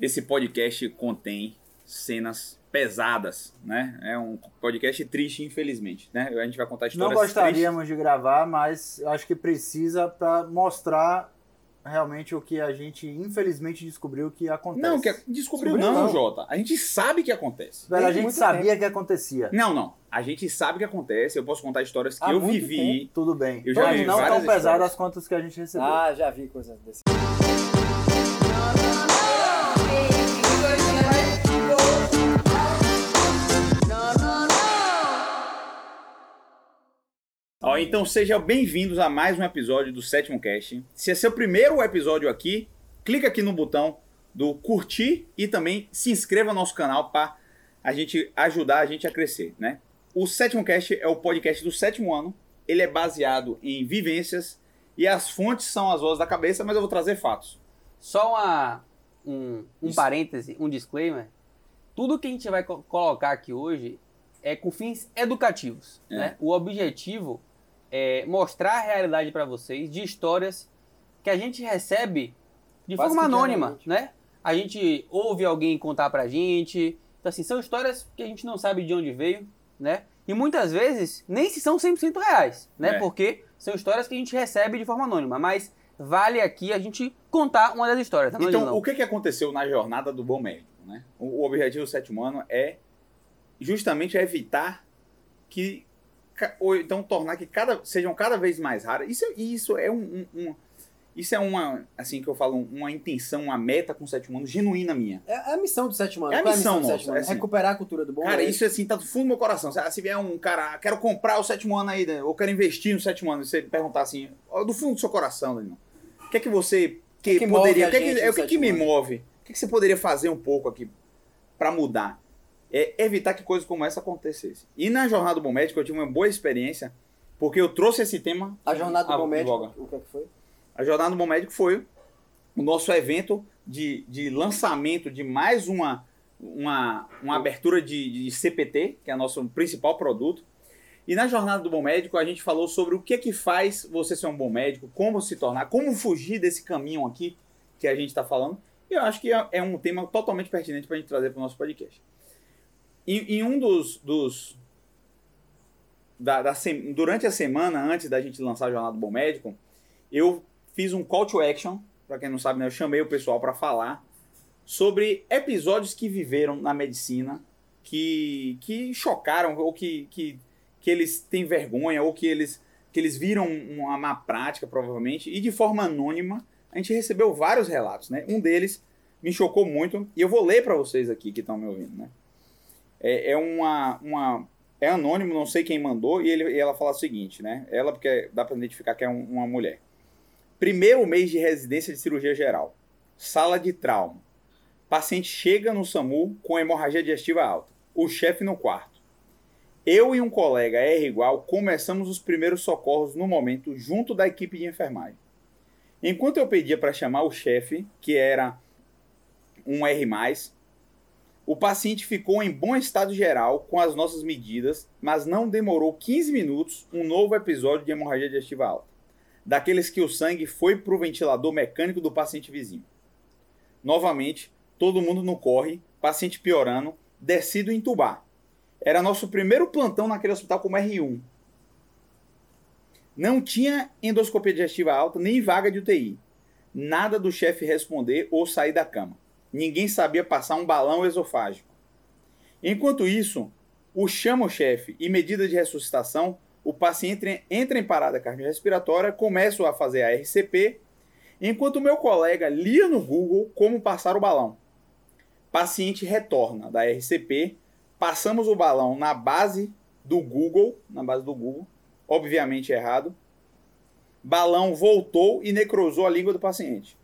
Esse podcast contém cenas pesadas, né? É um podcast triste, infelizmente, né? A gente vai contar histórias Não gostaríamos tristes. de gravar, mas acho que precisa para mostrar realmente o que a gente infelizmente descobriu que acontece. Não, que descobriu, descobriu não, não, Jota. A gente sabe que acontece. Velho, a gente sabia tempo. que acontecia. Não, não. A gente sabe que acontece. Eu posso contar histórias que Há eu vivi. Tempo. Tudo bem. Eu já vi não tão pesadas quanto as que a gente recebeu. Ah, já vi coisas desse. Então sejam bem-vindos a mais um episódio do Sétimo Cast. Se é seu primeiro episódio aqui, clica aqui no botão do curtir e também se inscreva no nosso canal para a gente ajudar a gente a crescer, né? O Sétimo Cast é o podcast do sétimo ano. Ele é baseado em vivências e as fontes são as vozes da cabeça, mas eu vou trazer fatos. Só uma, um, um parêntese, um disclaimer. Tudo que a gente vai co colocar aqui hoje é com fins educativos. É. Né? O objetivo é mostrar a realidade para vocês de histórias que a gente recebe de Quase forma anônima, né? A gente ouve alguém contar pra gente. Então, assim, são histórias que a gente não sabe de onde veio, né? E muitas vezes nem se são 100% reais, né? É. Porque são histórias que a gente recebe de forma anônima. Mas vale aqui a gente contar uma das histórias. Tá então, o que, que aconteceu na jornada do bom médico, né? O, o objetivo do sétimo ano é justamente evitar que ou então tornar que cada sejam cada vez mais raras. Isso, isso é um, um, um, isso é uma, assim que eu falo, uma intenção, uma meta com o sétimo ano genuína minha. É a missão do sétimo ano. É a missão, é a missão nossa, é assim, Recuperar a cultura do bom Cara, isso assim tá do fundo do meu coração. Se vier um cara, quero comprar o sétimo ano aí, né? ou quero investir no sétimo ano, você perguntar assim, do fundo do seu coração, Daniel, o que é que você que, que poderia, o que, é que, é, que, que me move? O que, que você poderia fazer um pouco aqui para mudar? É evitar que coisas como essa acontecessem. E na Jornada do Bom Médico eu tive uma boa experiência, porque eu trouxe esse tema. A Jornada do Bom Médico, o que, é que foi? A Jornada do Bom Médico foi o nosso evento de, de lançamento de mais uma, uma, uma abertura de, de CPT, que é o nosso principal produto. E na Jornada do Bom Médico a gente falou sobre o que é que faz você ser um bom médico, como se tornar, como fugir desse caminho aqui que a gente está falando. E eu acho que é, é um tema totalmente pertinente para a gente trazer para o nosso podcast. Em, em um dos. dos da, da durante a semana, antes da gente lançar a Jornada do Bom Médico, eu fiz um call to action. Para quem não sabe, né, eu chamei o pessoal para falar sobre episódios que viveram na medicina que, que chocaram ou que, que, que eles têm vergonha ou que eles, que eles viram uma má prática, provavelmente, e de forma anônima a gente recebeu vários relatos. Né? Um deles me chocou muito e eu vou ler para vocês aqui que estão me ouvindo. Né? É, é uma, uma. É anônimo, não sei quem mandou, e, ele, e ela fala o seguinte, né? Ela, porque dá para identificar que é um, uma mulher. Primeiro mês de residência de cirurgia geral. Sala de trauma. Paciente chega no SAMU com hemorragia digestiva alta. O chefe no quarto. Eu e um colega R igual começamos os primeiros socorros no momento junto da equipe de enfermagem. Enquanto eu pedia para chamar o chefe, que era um R+, o paciente ficou em bom estado geral com as nossas medidas, mas não demorou 15 minutos um novo episódio de hemorragia digestiva alta, daqueles que o sangue foi para o ventilador mecânico do paciente vizinho. Novamente, todo mundo no corre, paciente piorando, descido entubar. Era nosso primeiro plantão naquele hospital como R1. Não tinha endoscopia digestiva alta nem vaga de UTI. Nada do chefe responder ou sair da cama ninguém sabia passar um balão esofágico. Enquanto isso, o chama-chefe e medida de ressuscitação, o paciente entra em parada cardiorrespiratória, começa a fazer a RCP, enquanto o meu colega lia no Google como passar o balão. Paciente retorna da RCP, passamos o balão na base do Google, na base do Google, obviamente errado. Balão voltou e necrosou a língua do paciente.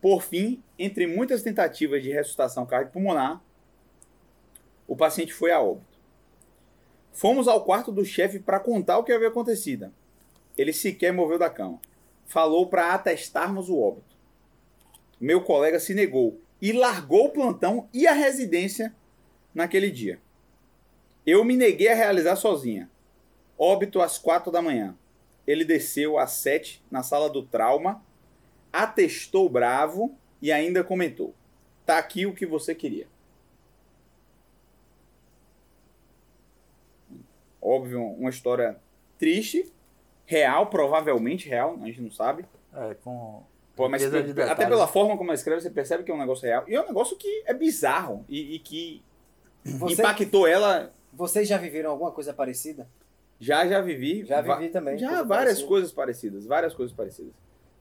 Por fim, entre muitas tentativas de ressuscitação cardiopulmonar, o paciente foi a óbito. Fomos ao quarto do chefe para contar o que havia acontecido. Ele sequer moveu da cama. Falou para atestarmos o óbito. Meu colega se negou e largou o plantão e a residência naquele dia. Eu me neguei a realizar sozinha. Óbito às quatro da manhã. Ele desceu às sete na sala do trauma atestou bravo e ainda comentou: tá aqui o que você queria. Óbvio, uma história triste, real, provavelmente real, a gente não sabe. É, com. Pô, mas até detalhes. pela forma como ela escreve, você percebe que é um negócio real. E é um negócio que é bizarro e, e que Você- impactou ela. Vocês já viveram alguma coisa parecida? Já, já vivi. Já vivi também. Já coisa várias parecida. coisas parecidas, várias coisas parecidas.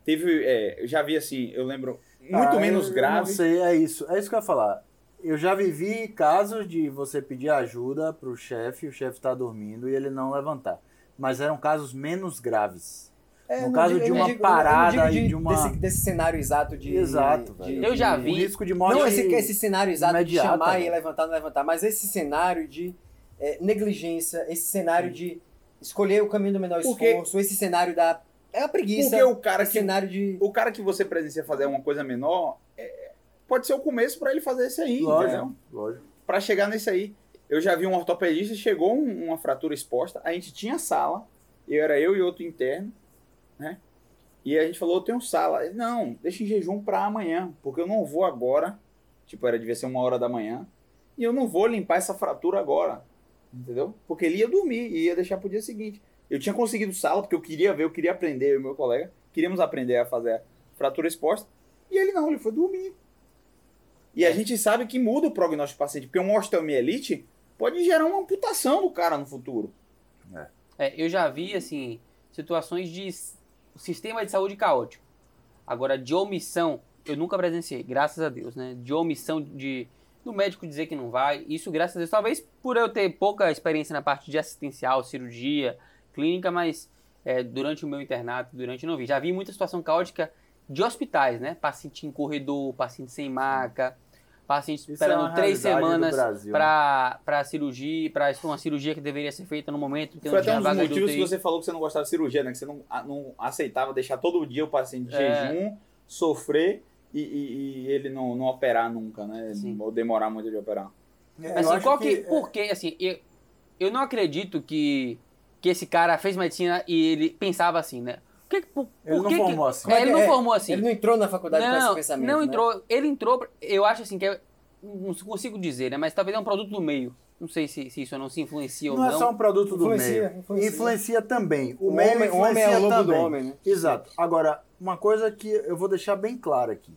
Teve, é, eu já vi assim, eu lembro, muito Ah, menos eu grave. Não sei, é isso. É isso que eu ia falar. Eu já vivi casos de você pedir ajuda pro chefe, o chefe tá dormindo e ele não levantar. Mas eram casos menos graves. É, No caso digo- de uma digo- parada digo e de uma- Desse, desse cenário exato de... Exato, de- velho. Eu já O vi. risco de morte. Não esse, esse cenário exato imediata, de chamar e velho. levantar, não levantar, mas esse cenário de é, negligência, esse cenário de escolher o caminho do menor Porque- esforço, esse cenário da... É a preguiça. Porque o cara esse que cenário de... o cara que você presencia fazer uma coisa menor, é, pode ser o começo pra ele fazer isso aí, entendeu? Lógico, lógico. Pra chegar nesse aí. Eu já vi um ortopedista, chegou um- uma fratura exposta, a gente tinha sala, eu era eu e outro interno, né? E a gente falou, eu tenho sala. Ele, Não, deixa em jejum pra amanhã, porque eu não vou agora, tipo, era devia ser uma hora da manhã, e eu não vou limpar essa fratura agora, entendeu? Porque ele ia dormir e ia deixar pro dia seguinte. Eu tinha conseguido sala, porque eu queria ver, eu queria aprender, eu e meu colega, queríamos aprender a fazer a fratura exposta, e ele não, ele foi dormir. E a gente sabe que muda o prognóstico do paciente, porque uma osteomielite pode gerar uma amputação do cara no futuro. É, eu já vi, assim, situações de sistema de saúde caótico. Agora, de omissão, eu nunca presenciei, graças a Deus, né? De omissão de do médico dizer que não vai. Isso, graças a Deus, talvez por eu ter pouca experiência na parte de assistencial, cirurgia, clínica, mas é, durante o meu internato, durante não vi. Já vi muita situação caótica de hospitais, né? Paciente em corredor, paciente sem maca, paciente Isso é esperando uma três semanas né? para para cirurgia, para uma cirurgia que deveria ser feita no momento que Foi não até tinha um dos motivos que você falou que você não gostava de cirurgia, né? Que você não, a- não aceitava deixar todo dia o paciente de É. jejum, sofrer e, e- e ele não, não operar nunca, né? Sim. Ou demorar muito de operar. É, Assim, qual que, que- por que, assim, eu, eu não acredito que, que esse cara fez medicina e ele pensava assim, né? Por que, por, Ele por não que que- formou assim. É, ele não É, formou assim. Ele não entrou na faculdade com esse não, pensamento, não né? entrou. Ele entrou, eu acho assim, que é, não consigo dizer, né? Mas talvez é um produto do meio. Não sei se, se isso não se influencia ou Não não. é só um produto do Influencia, meio. influencia. Influencia também. O, O meio homem- o homem é influencia o lobo do também. homem, né? Exato. Agora, uma coisa que eu vou deixar bem claro aqui.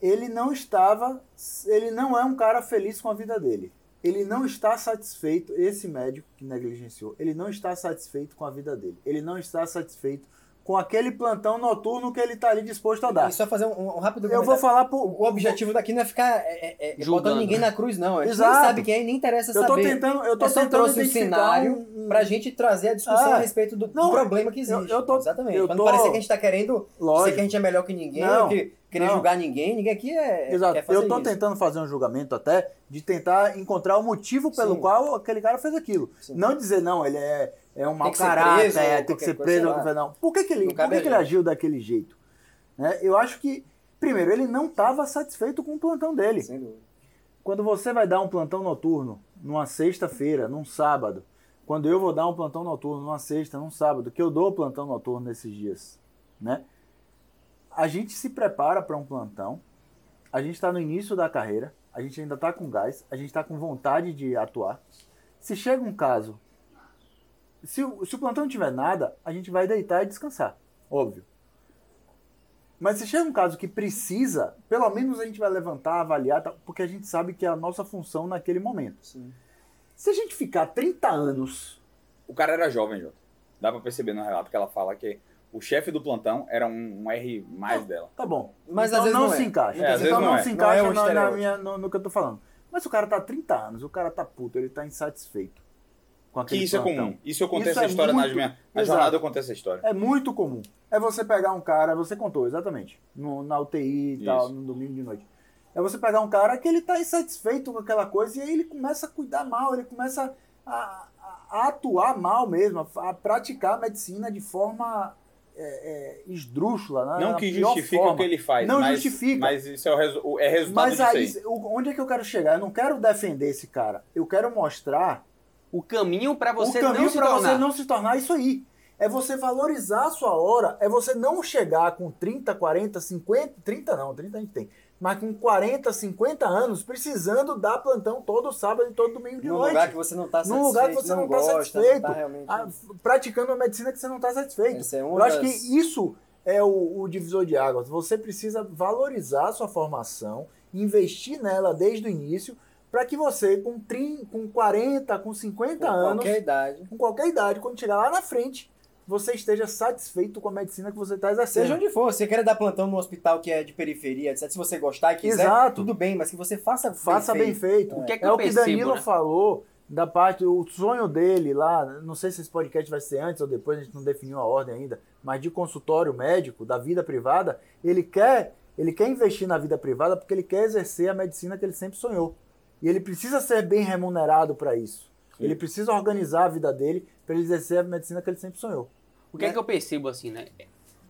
Ele não estava, ele não é um cara feliz com a vida dele. Ele não está satisfeito, esse médico que negligenciou, ele não está satisfeito com a vida dele. Ele não está satisfeito com aquele plantão noturno que ele está ali disposto a dar. E só fazer um, um rápido Eu vou falar por, O objetivo daqui não é ficar é, é, é, Julgando. botando ninguém na cruz, não. A gente Exato. nem sabe quem é, nem interessa Eu tô saber. tentando, eu tô Eu só tentando trouxe um cenário um- um- pra gente trazer a discussão Ah. a respeito do, Não, problema que existe. eu- eu tô- Exatamente. eu pra tô- não parecer que a gente tá querendo dizer Lógico. que a gente é melhor que ninguém, Não, ou que querer não. julgar ninguém. Ninguém aqui é. Exato. quer fazer Eu isso. tentando fazer um julgamento até de tentar encontrar o motivo pelo Sim. qual aquele cara fez aquilo. Sim. Não dizer, não, ele é, é um mau caráter, preso, é, tem que ser coisa, preso. lá. qualquer- Não. Por que, que ele, por que que ele agiu daquele jeito? Né? Eu acho que, primeiro, ele não estava satisfeito com o plantão dele. Sem dúvida. Quando você vai dar um plantão noturno numa sexta-feira, num sábado, quando eu vou dar um plantão noturno numa sexta, num sábado, que eu dou plantão noturno nesses dias, né? A gente se prepara para um plantão, a gente está no início da carreira, a gente ainda está com gás, a gente está com vontade de atuar. Se chega um caso, se o, se o plantão não tiver nada, a gente vai deitar e descansar, óbvio. Mas se chega um caso que precisa, pelo menos a gente vai levantar, avaliar, porque a gente sabe que é a nossa função naquele momento. Sim. Se a gente ficar 30 anos. O cara era jovem, Jota. Dá pra perceber no relato que ela fala que o chefe do plantão era um, um R mais dela. Tá bom. Mas então às vezes não, não é. se encaixa. É, às vezes então não não, é. se Não encaixa é um no- na estereótipo. minha- no, no que eu tô falando. Mas o cara tá 30 anos, o cara tá puto, ele tá insatisfeito com Que aquele isso é plantão. comum. Isso eu contei Isso essa é história na muito- minha na Exato. jornada, eu contei essa história. É muito comum. É você pegar um cara, você contou, exatamente, no, na UTI e tal, Isso. no domingo de noite. É você pegar um cara que ele tá insatisfeito com aquela coisa e aí ele começa a cuidar mal, ele começa a, a- a atuar mal mesmo, a, a praticar a medicina de forma é, é, esdrúxula. né? Não Na que justifique forma. o que ele faz. Não mas, justifica. Mas isso é, o resu- o- é resultado Mas disso aí, aí. o- onde é que eu quero chegar? Eu não quero defender esse cara. Eu quero mostrar O caminho para você o caminho não se para tornar. você não se tornar isso aí. É você valorizar a sua hora, é você não chegar com 30, 40, 50, 30 não, 30 a gente tem, mas com 40, 50 anos, precisando dar plantão todo sábado e todo domingo de Num noite. lugar que você não está satisfeito, Num lugar que você não, está satisfeito, Não tá realmente... ah, praticando uma medicina que você não está satisfeito. É Eu uma acho das- que isso é o, o divisor de águas. Você precisa valorizar a sua formação, investir nela desde o início, para que você, com, 30, com 40, com 50 com anos, qualquer idade. com qualquer idade, quando chegar lá na frente, você esteja satisfeito com a medicina que você está exercendo. Seja onde for, se você quer dar plantão num hospital que é de periferia, etc. Se você gostar e quiser, Exato. tudo bem, mas que você faça bem Faça bem feito. O que é que é o que percebo, Danilo né? falou da parte, o sonho dele lá, não sei se esse podcast vai ser antes ou depois, a gente não definiu a ordem ainda, mas de consultório médico, da vida privada, ele quer, ele quer investir na vida privada porque ele quer exercer a medicina que ele sempre sonhou. E ele precisa ser bem remunerado para isso. Sim. Ele precisa organizar a vida dele para ele exercer a medicina que ele sempre sonhou. O que é Né? que eu percebo, assim, né?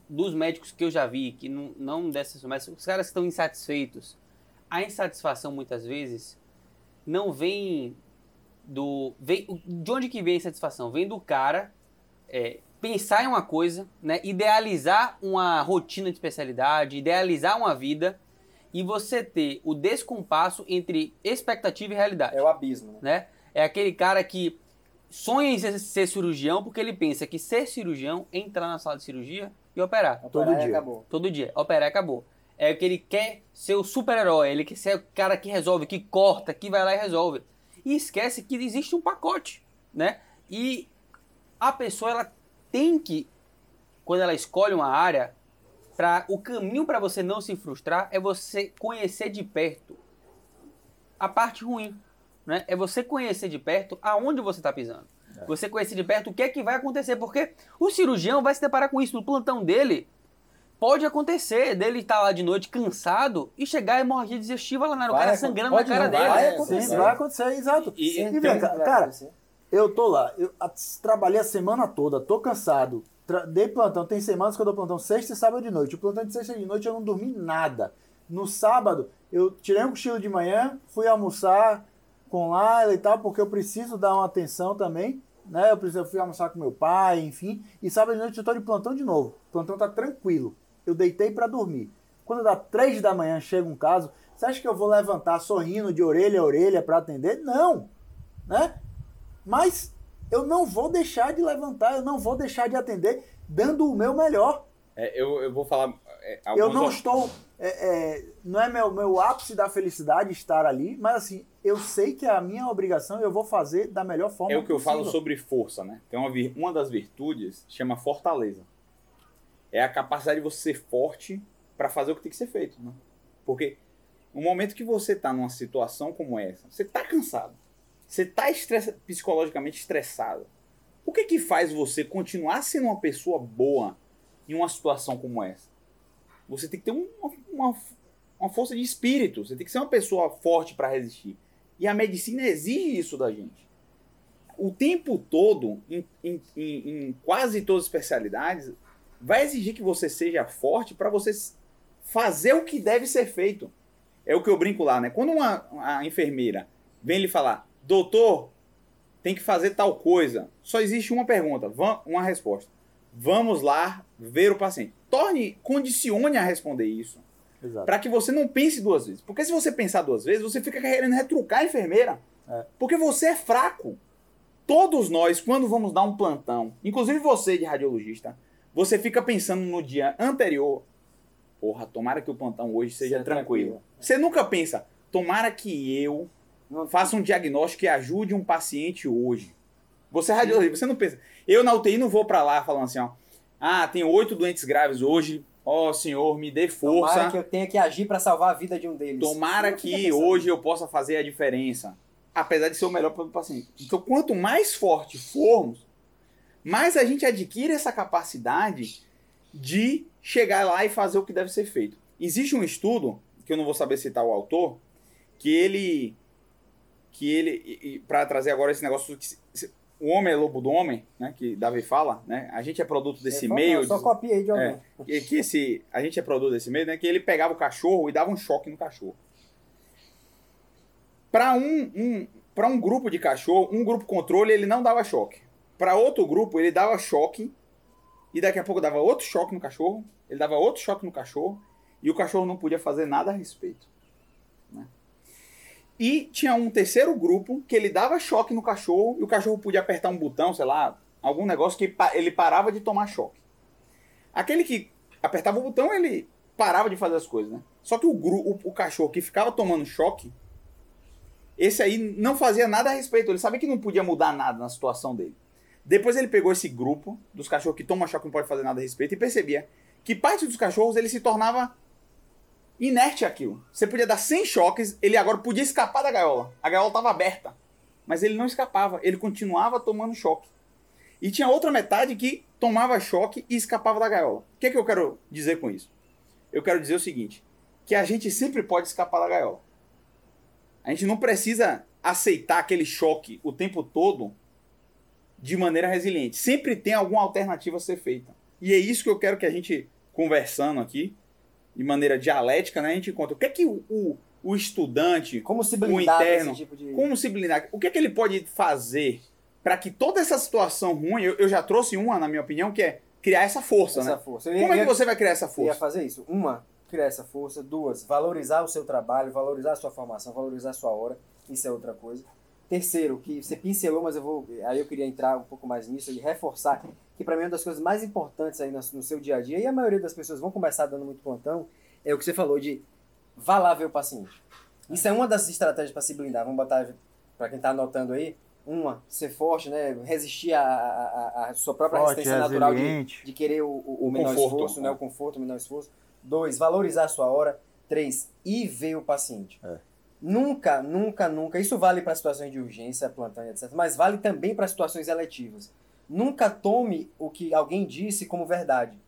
Dos médicos que eu já vi, que não, não dessas, mas os caras que estão insatisfeitos, a insatisfação muitas vezes não vem do. Vem, de onde que vem a insatisfação? Vem do cara é, pensar em uma coisa, né? Idealizar uma rotina de especialidade, idealizar uma vida e você ter o descompasso entre expectativa e realidade É o abismo, né? né? É aquele cara que sonha em ser, ser cirurgião porque ele pensa que ser cirurgião é entrar na sala de cirurgia e operar. Todo Operar dia. Acabou. Todo dia. Operar e acabou. É que ele quer ser o super-herói, ele quer ser o cara que resolve, que corta, que vai lá e resolve. E esquece que existe um pacote, né? E a pessoa ela tem que quando ela escolhe uma área, para o caminho para você não se frustrar é você conhecer de perto a parte ruim, né? É você conhecer de perto aonde você está pisando. Você conhecer de perto o que é que vai acontecer, porque o cirurgião vai se deparar com isso no plantão dele. Pode acontecer dele estar lá de noite cansado e chegar a hemorragia digestiva lá na Vai cara sangrando pode na cara não, dele. vai acontecer. Sim, vai acontecer, exato. E- E, Sempre vem vai cara, acontecer. Eu tô lá, eu a- trabalhei a semana toda, tô cansado. Dei plantão, tem semanas que eu dou plantão sexta e sábado de noite. O plantão de sexta de noite eu não dormi nada. No sábado, eu tirei um cochilo de manhã, fui almoçar com Laila e tal, porque eu preciso dar uma atenção também. Né? Eu, preciso, eu fui almoçar com meu pai, enfim. E sábado de noite eu tô de plantão de novo. O plantão tá tranquilo. Eu deitei pra dormir. Quando dá três da manhã, chega um caso, você acha que eu vou levantar sorrindo de orelha a orelha pra atender? Não! Né? Mas eu não vou deixar de levantar, eu não vou deixar de atender, dando o meu melhor. É, eu, eu vou falar. é, Eu não estou. É, é, não é meu, meu ápice da felicidade estar ali, mas assim, eu sei que é a minha obrigação e eu vou fazer da melhor forma É o que eu falo possível. sobre força, né? Tem uma, uma das virtudes chama fortaleza. É a capacidade de você ser forte para fazer o que tem que ser feito, né? Porque no momento que você tá numa situação como essa, você tá cansado. Você tá estressa- psicologicamente estressado. O que que faz você continuar sendo uma pessoa boa em uma situação como essa? Você tem que ter um- uma, uma, uma força de espírito. Você tem que ser uma pessoa forte para resistir. E a medicina exige isso da gente o tempo todo, em, em- em- quase todas as especialidades, vai exigir que você seja forte para você fazer o que deve ser feito. É o que eu brinco lá, né? Quando uma, a enfermeira vem lhe falar, doutor, tem que fazer tal coisa, só existe uma pergunta, uma resposta. Vamos lá ver o paciente. Torne, condicione a responder isso. Para que você não pense duas vezes. Porque se você pensar duas vezes, você fica querendo retrucar a enfermeira. É. Porque você é fraco. Todos nós, quando vamos dar um plantão, inclusive você de radiologista, você fica pensando no dia anterior, porra, tomara que o plantão hoje seja tranquilo. tranquilo. Você nunca pensa, tomara que eu faça um diagnóstico e ajude um paciente hoje. Você é radiologista, você não pensa. Eu na UTI não vou pra lá falando assim, ó, ah, tem oito doentes graves hoje, ó senhor, me dê força. Tomara que eu tenha que agir para salvar a vida de um deles. Tomara fica que hoje eu possa fazer a diferença. Apesar de ser o melhor para o paciente. Então, quanto mais forte formos, mais a gente adquire essa capacidade de chegar lá e fazer o que deve ser feito. Existe um estudo, que eu não vou saber citar o autor, que ele. que ele. para trazer agora esse negócio. Que o homem é lobo do homem, né? Que Davi fala, né? A gente é produto desse É, só- meio. Só copia aí de alguém. É, que, que esse, a gente é produto desse meio, né? Que ele pegava o cachorro e dava um choque no cachorro. Para um, um, um grupo de cachorro, um grupo controle, ele não dava choque. Para outro grupo, ele dava choque e daqui a pouco dava outro choque no cachorro, ele dava outro choque no cachorro, e o cachorro não podia fazer nada a respeito. E tinha um terceiro grupo que ele dava choque no cachorro, e o cachorro podia apertar um botão, sei lá, algum negócio que ele parava de tomar choque. Aquele que apertava o botão, ele parava de fazer as coisas, né? Só que o, o, o cachorro que ficava tomando choque, esse aí não fazia nada a respeito. Ele sabia que não podia mudar nada na situação dele. Depois ele pegou esse grupo dos cachorros que tomam choque e não pode fazer nada a respeito e percebia que parte dos cachorros ele se tornava inerte àquilo. Você podia dar 100 choques, ele agora podia escapar da gaiola. A gaiola estava aberta, mas ele não escapava, ele continuava tomando choque. E tinha outra metade que tomava choque e escapava da gaiola. O que, é que eu quero dizer com isso? Eu quero dizer o seguinte: que a gente sempre pode escapar da gaiola. A gente não precisa aceitar aquele choque o tempo todo de maneira resiliente. Sempre tem alguma alternativa a ser feita. E é isso que eu quero que a gente, conversando aqui, de maneira dialética, né, a gente encontra. O que é que o, o, o estudante, Como se O interno, tipo de... como se blindar? O que é que ele pode fazer para que toda essa situação ruim, eu, eu já trouxe uma, na minha opinião, que é criar essa força, essa né? força. Como é que você vai criar essa Eu ia força? fazer isso. Uma, criar essa força. Duas, valorizar o seu trabalho, valorizar a sua formação, valorizar a sua hora. Isso é outra coisa. Terceiro, que você pincelou, mas eu vou. Aí eu queria entrar um pouco mais nisso e reforçar que para mim é uma das coisas mais importantes aí no, no seu dia a dia, e a maioria das pessoas vão começar dando muito plantão, é o que você falou de vá lá ver o paciente. Isso é uma das estratégias para se blindar. Vamos botar para quem está anotando aí. Uma, ser forte, né? Resistir à, sua própria Forte, resistência natural de, de querer o, o, o menor conforto, esforço, né? né? O conforto, o menor esforço. Dois, valorizar a sua hora. Três, ir ver o paciente. É. Nunca, nunca, nunca. Isso vale para situações de urgência, plantão, etc. Mas vale também para situações eletivas. Nunca tome o que alguém disse como verdade.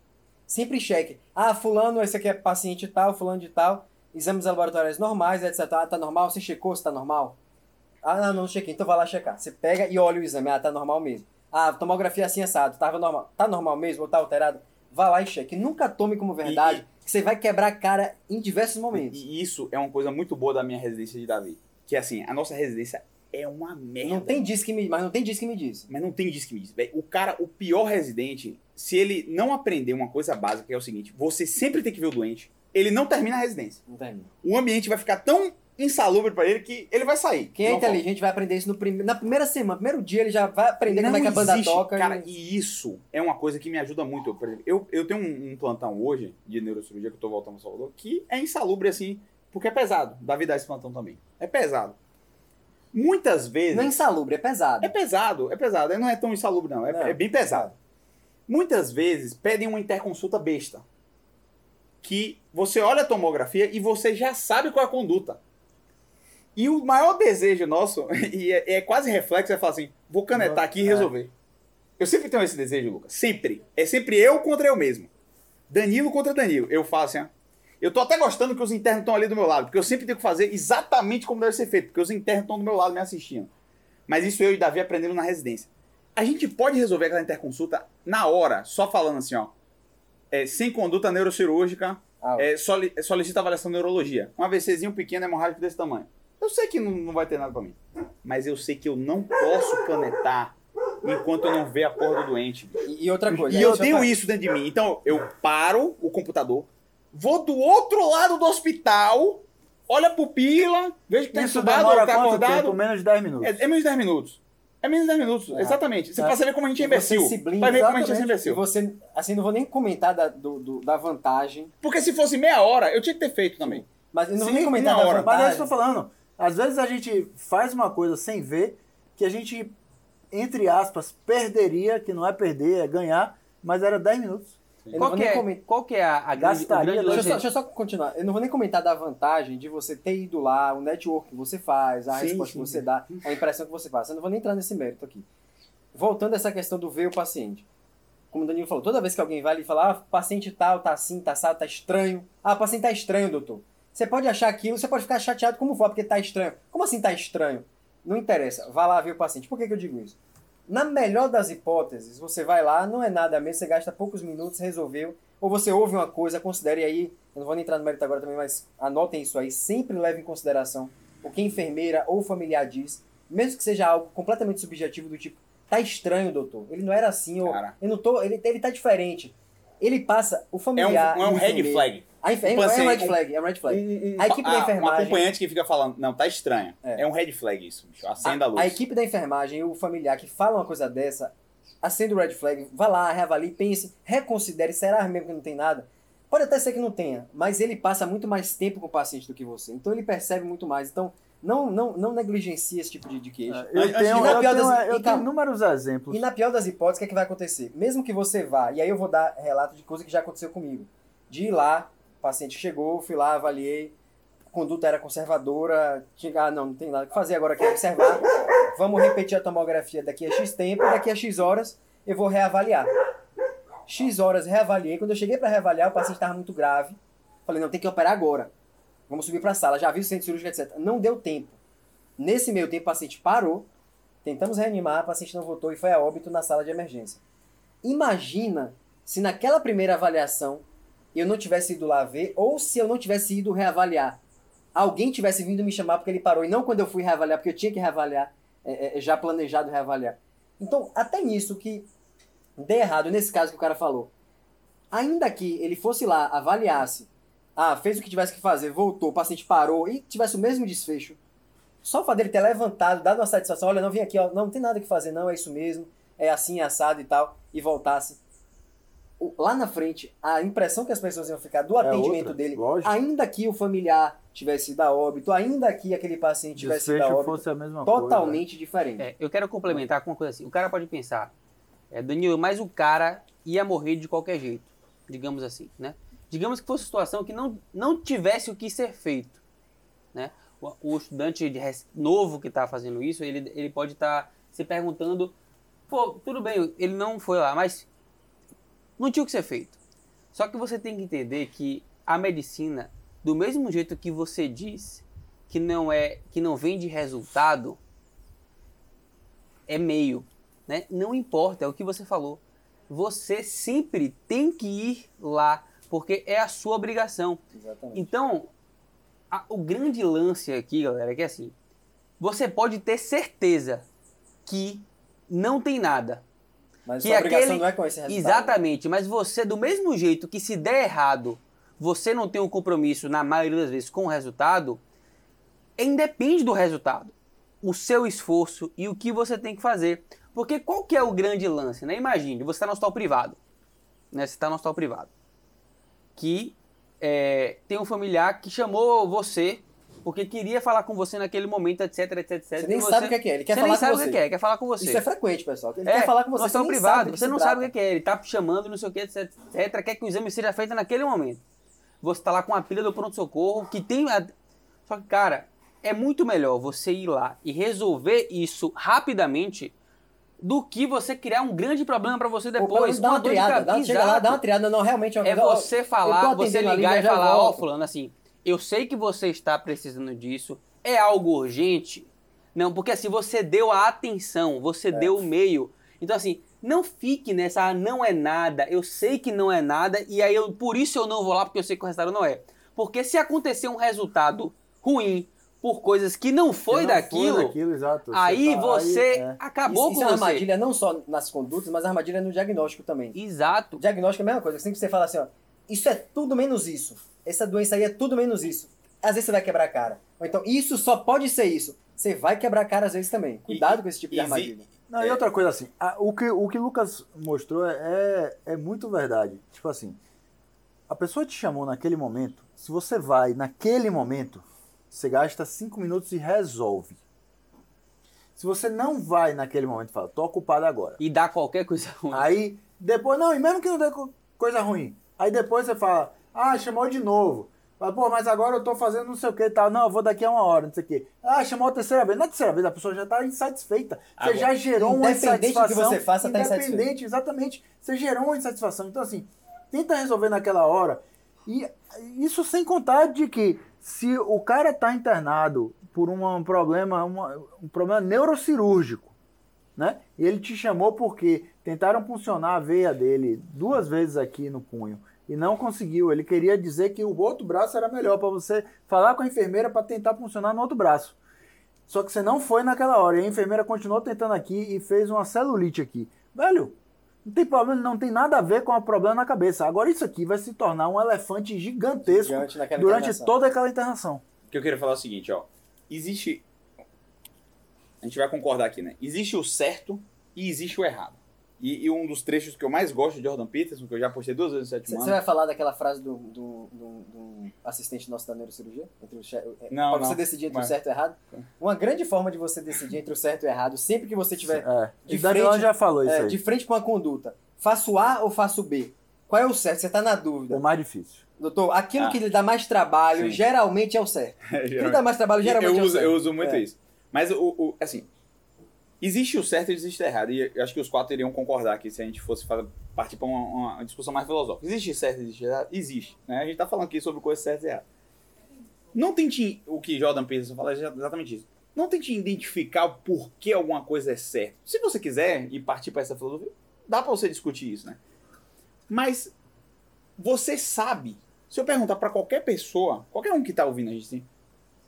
Sempre cheque. Ah, fulano, esse aqui é paciente tal, fulano de tal. Exames laboratoriais normais, etc. Ah, tá normal? Você checou se tá normal? Ah, não, não chequei. Então vai lá checar. Você pega e olha o exame. Ah, tá normal mesmo. Ah, tomografia assim assado. Tava normal. Tá normal mesmo ou tá alterado? Vá lá e cheque. Nunca tome como verdade. que você vai quebrar a cara em diversos momentos. E isso é uma coisa muito boa da minha residência de Davi. Que assim, a nossa residência é uma merda. Não tem disso que me, mas não tem disso que me disse. Mas não tem disso que me diz. O cara, o pior residente, se ele não aprender uma coisa básica, que é o seguinte: você sempre tem que ver o doente, ele não termina a residência. Não termina. O ambiente vai ficar tão insalubre pra ele que ele vai sair. Quem é Não inteligente vai aprender isso no prime... na primeira semana. Primeiro dia ele já vai aprender não como é que a banda existe, toca. Cara, e... e isso é uma coisa que me ajuda muito. Por exemplo, eu, eu tenho um, um plantão hoje de neurocirurgia que eu tô voltando ao Salvador, que é insalubre assim, porque é pesado. Davi dá esse plantão também. É pesado. Muitas vezes. Não é insalubre, é pesado. É pesado, é pesado. Não é tão insalubre, não. É, Não. é bem pesado. Muitas vezes pedem uma interconsulta besta. Que você olha a tomografia e você já sabe qual é a conduta. E o maior desejo nosso, e é, é quase reflexo, é falar assim: vou canetar aqui e É. resolver. Eu sempre tenho esse desejo, Lucas. Sempre. É sempre eu contra eu mesmo. Danilo contra Danilo. Eu faço assim, ó. Eu tô até gostando que os internos estão ali do meu lado, porque eu sempre tenho que fazer exatamente como deve ser feito, porque os internos estão do meu lado me assistindo. Mas isso eu e Davi aprendendo na residência. A gente pode resolver aquela interconsulta na hora, só falando assim, ó. É, sem conduta neurocirúrgica, Ah, é, soli- solicita avaliação de neurologia. Um AVCzinho pequeno, hemorrágico desse tamanho. Eu sei que não, não vai ter nada pra mim. Mas eu sei que eu não posso canetar enquanto eu não ver a porra do doente. E, e outra coisa. E eu tenho isso dentro de mim. Então eu paro o computador, vou do outro lado do hospital, olha a pupila, vejo que tá Isso estudado, demora tá acordado. tempo? Menos de 10 minutos. É, é menos de 10 minutos. É menos de 10 minutos, É. exatamente. Você É. pode saber como a gente é e você imbecil. se blinda, ver como a gente é imbecil. E você, assim, não vou nem comentar da, do, do- da vantagem, Porque se fosse meia hora, eu tinha que ter feito também. mas não vou Sim, nem comentar da hora. Mas é vantagem. isso que eu tô falando. Às vezes a gente faz uma coisa sem ver que a gente, entre aspas, perderia, que não é perder, é ganhar, mas era 10 minutos. Qual que, é, comentar. qual que é a, a grande, Gastaria grande dois Deixa eu, só, deixa eu só continuar. Eu não vou nem comentar da vantagem de você ter ido lá, o network que você faz, a Sim, resposta sim, que você sim. dá, a impressão que você faz. Eu não vou nem entrar nesse mérito aqui. Voltando a essa questão do ver o paciente. Como o Danilo falou, toda vez que alguém vai ali e fala, ah, paciente tal, tá assim, tá assado, tá estranho. Ah, o paciente tá estranho, doutor. Você pode achar aquilo, você pode ficar chateado como for, porque tá estranho. Como assim tá estranho? Não interessa, vá lá ver o paciente. Por que, que eu digo isso? Na melhor das hipóteses, você vai lá, não é nada mesmo, você gasta poucos minutos, resolveu. Ou você ouve uma coisa, considere aí, eu não vou nem entrar no mérito agora também, mas anotem isso aí, sempre leve em consideração o que a enfermeira ou familiar diz, mesmo que seja algo completamente subjetivo do tipo, Tá estranho, doutor. Ele não era assim, ou, eu não tô, ele, ele tá diferente. Ele passa, o É um, familiar... é um e o red flag. A enfer- Tipo é assim, um red um- flag, é um red flag. Um- um- A equipe da ah, Um enfermagem- acompanhante que fica falando, não, tá estranho. É. É, um red flag isso, bicho. Acenda a, luz. A equipe da enfermagem e o familiar que fala uma coisa dessa, acende o red flag, vá lá, reavalie, pense, reconsidere, será mesmo que não tem nada? Pode até ser que não tenha, mas ele passa muito mais tempo com o paciente do que você. Então ele percebe muito mais. Então não, não, não negligencie esse tipo de, de queixa. Eu Antes- tenho, na eu pior tenho, das- eu e tenho inúmeros exemplos. E na pior das hipóteses, o que, é que vai acontecer? Mesmo que você vá, e aí eu vou dar relato de coisa que já aconteceu comigo. De ir lá, paciente chegou, fui lá, avaliei, conduta era conservadora, tinha, ah, não, não tem nada que fazer, agora quero observar. Vamos repetir a tomografia daqui a X tempo, daqui a X horas eu vou reavaliar. X horas reavaliei, quando eu cheguei para reavaliar, o paciente estava muito grave. Falei, não, tem que operar agora. Vamos subir para a sala, já vi o centro cirúrgico, etc. Não deu tempo. Nesse meio tempo, o paciente parou, Tentamos reanimar, o paciente não voltou e foi a óbito na sala de emergência. Imagina se naquela primeira avaliação eu não tivesse ido lá ver, ou se eu não tivesse ido reavaliar. Alguém tivesse vindo me chamar porque ele parou, e não quando eu fui reavaliar, porque eu tinha que reavaliar, é, é, já planejado reavaliar. Então, até nisso que dê errado, nesse caso que o cara falou. Ainda que ele fosse lá, avaliasse, ah, fez o que tivesse que fazer, voltou, o paciente parou e tivesse o mesmo desfecho, só o fato dele ter levantado, dado uma satisfação, olha, não vim aqui, ó, não, não tem nada que fazer, não, é isso mesmo, é assim, é assado e tal, e voltasse. Lá na frente, a impressão que as pessoas iam ficar do atendimento outra, dele, lógico. ainda que o familiar tivesse ido a óbito, ainda que aquele paciente tivesse ido a Desfecho óbito, fosse a mesma coisa. totalmente diferente. É, eu quero complementar com uma coisa assim. O cara pode pensar, é, Danilo, mas o cara ia morrer de qualquer jeito, digamos assim, né? Digamos que fosse uma situação que não, não tivesse o que ser feito, né? O, o estudante de res- novo que está fazendo isso, ele, ele pode estar se perguntando, pô, tudo bem, ele não foi lá, mas não tinha o que ser feito. Só que você tem que entender que a medicina, do mesmo jeito que você diz que não é que não vem de resultado, é meio, né? Não importa, é o que você falou. Você sempre tem que ir lá, porque é a sua obrigação. Exatamente. Então, a- o grande lance aqui, galera, é que assim, você pode ter certeza que não tem nada. Mas que sua obrigação aquele- não é com esse resultado. Exatamente, mas você, do mesmo jeito que se der errado, você não tem um compromisso, na maioria das vezes, com o resultado, independe do resultado. O seu esforço e o que você tem que fazer. Porque qual que é o grande lance, né? Imagine, você está no hospital privado. Né? Você está no hospital privado. Que é, tem um familiar que chamou você porque queria falar com você naquele momento, etc, etc, etc. Você nem e sabe o que é é, ele quer você falar nem com sabe você. o que é, quer falar com você. Isso é frequente, pessoal. Ele É, quer falar com você, você nem privado, sabe você não trata. sabe o que é, ele tá chamando, não sei o que, etc, etc, quer que o exame seja feito naquele momento. Você tá lá com a pilha do pronto-socorro, que tem... a- Só que, cara, é muito melhor você ir lá e resolver isso rapidamente do que você criar um grande problema pra você depois. dá uma de triada, dá, chega lá, dá uma triada, não, realmente é uma É você falar, você atendendo ali, ligar e falar, ó, volto. fulano, assim, eu sei que você está precisando disso, é algo urgente. Não, porque assim, você deu a atenção, você É. deu o meio. Então, assim, não fique nessa, ah, não é nada, eu sei que não é nada, e aí eu, por isso eu não vou lá, porque eu sei que o resultado não é. Porque se acontecer um resultado ruim por coisas que não foi Que não daquilo, daquilo, exato. aí tá- você aí, é. acabou isso, com isso é você. armadilha não só nas condutas, mas armadilha no diagnóstico também. Exato. O diagnóstico é a mesma coisa. Sempre que você fala assim, ó, isso é tudo menos isso. Essa doença aí é tudo menos isso. Às vezes você vai quebrar a cara. Ou então, isso só pode ser isso. Você vai quebrar a cara às vezes também. Cuidado com esse tipo de armadilha. Não, e outra coisa assim, a- o, que, o que Lucas mostrou é, é muito verdade. Tipo assim, a pessoa te chamou naquele momento, se você vai naquele momento, você gasta cinco minutos e resolve. Se você não vai naquele momento e fala, tô ocupado agora. E dá qualquer coisa ruim. Aí, depois, não, e mesmo que não dê co- coisa ruim, aí depois você fala, ah, chamou de novo. Fala, Pô, mas agora eu tô fazendo não sei o que e tal. Não, eu vou daqui a uma hora, não sei o que. Ah, chamou a terceira vez. Na terceira vez a pessoa já tá insatisfeita. Você Agora, já gerou uma independente do que insatisfação. você faça, tá Independente, exatamente. Você gerou uma insatisfação. Então, assim, tenta resolver naquela hora. E isso sem contar de que se o cara tá internado por um problema, uma- um problema neurocirúrgico, né? E ele te chamou porque tentaram puncionar a veia dele duas vezes aqui no punho e não conseguiu. Ele queria dizer que o outro braço era melhor para você falar com a enfermeira para tentar funcionar no outro braço. Só que você não foi naquela hora. E a enfermeira continuou tentando aqui e fez uma celulite aqui. Velho, não tem problema, não tem nada a ver com o problema na cabeça. Agora isso aqui vai se tornar um elefante gigantesco Gigante durante internação. toda aquela internação. O que eu queria falar é o seguinte, ó. Existe. A gente vai concordar aqui, né? Existe o certo e existe o errado. E, e um dos trechos que eu mais gosto de Jordan Peterson, que eu já postei duas vezes no Você sétimo você vai falar daquela frase do, do, do- do assistente nosso da neurocirurgia? Entre o, che- é, Não, pra você não. decidir entre Vai. o certo e o errado? Uma grande forma de você decidir entre o certo e o errado, sempre que você tiver É. De frente- já falou isso é, aí. de frente com uma conduta, faço A ou faço B? Qual é o certo? Você tá na dúvida. O mais difícil. Doutor, aquilo Ah. que lhe dá mais trabalho, Sim. geralmente é o certo. O que lhe dá mais trabalho, geralmente eu, é o uso, certo. eu uso muito É. isso. Mas, o, o- assim, existe o certo e existe o errado. E acho que os quatro iriam concordar aqui se a gente fosse partir para uma, uma discussão mais filosófica. Existe certo e existe errado? Existe. Né? A gente tá falando aqui sobre coisas certas e erradas. Não tente, o que Jordan Peterson fala é exatamente isso. Não tente identificar o porquê alguma coisa é certa. Se você quiser e partir para essa filosofia, dá para você discutir isso, né? Mas você sabe. Se eu perguntar para qualquer pessoa, qualquer um que tá ouvindo a gente assim,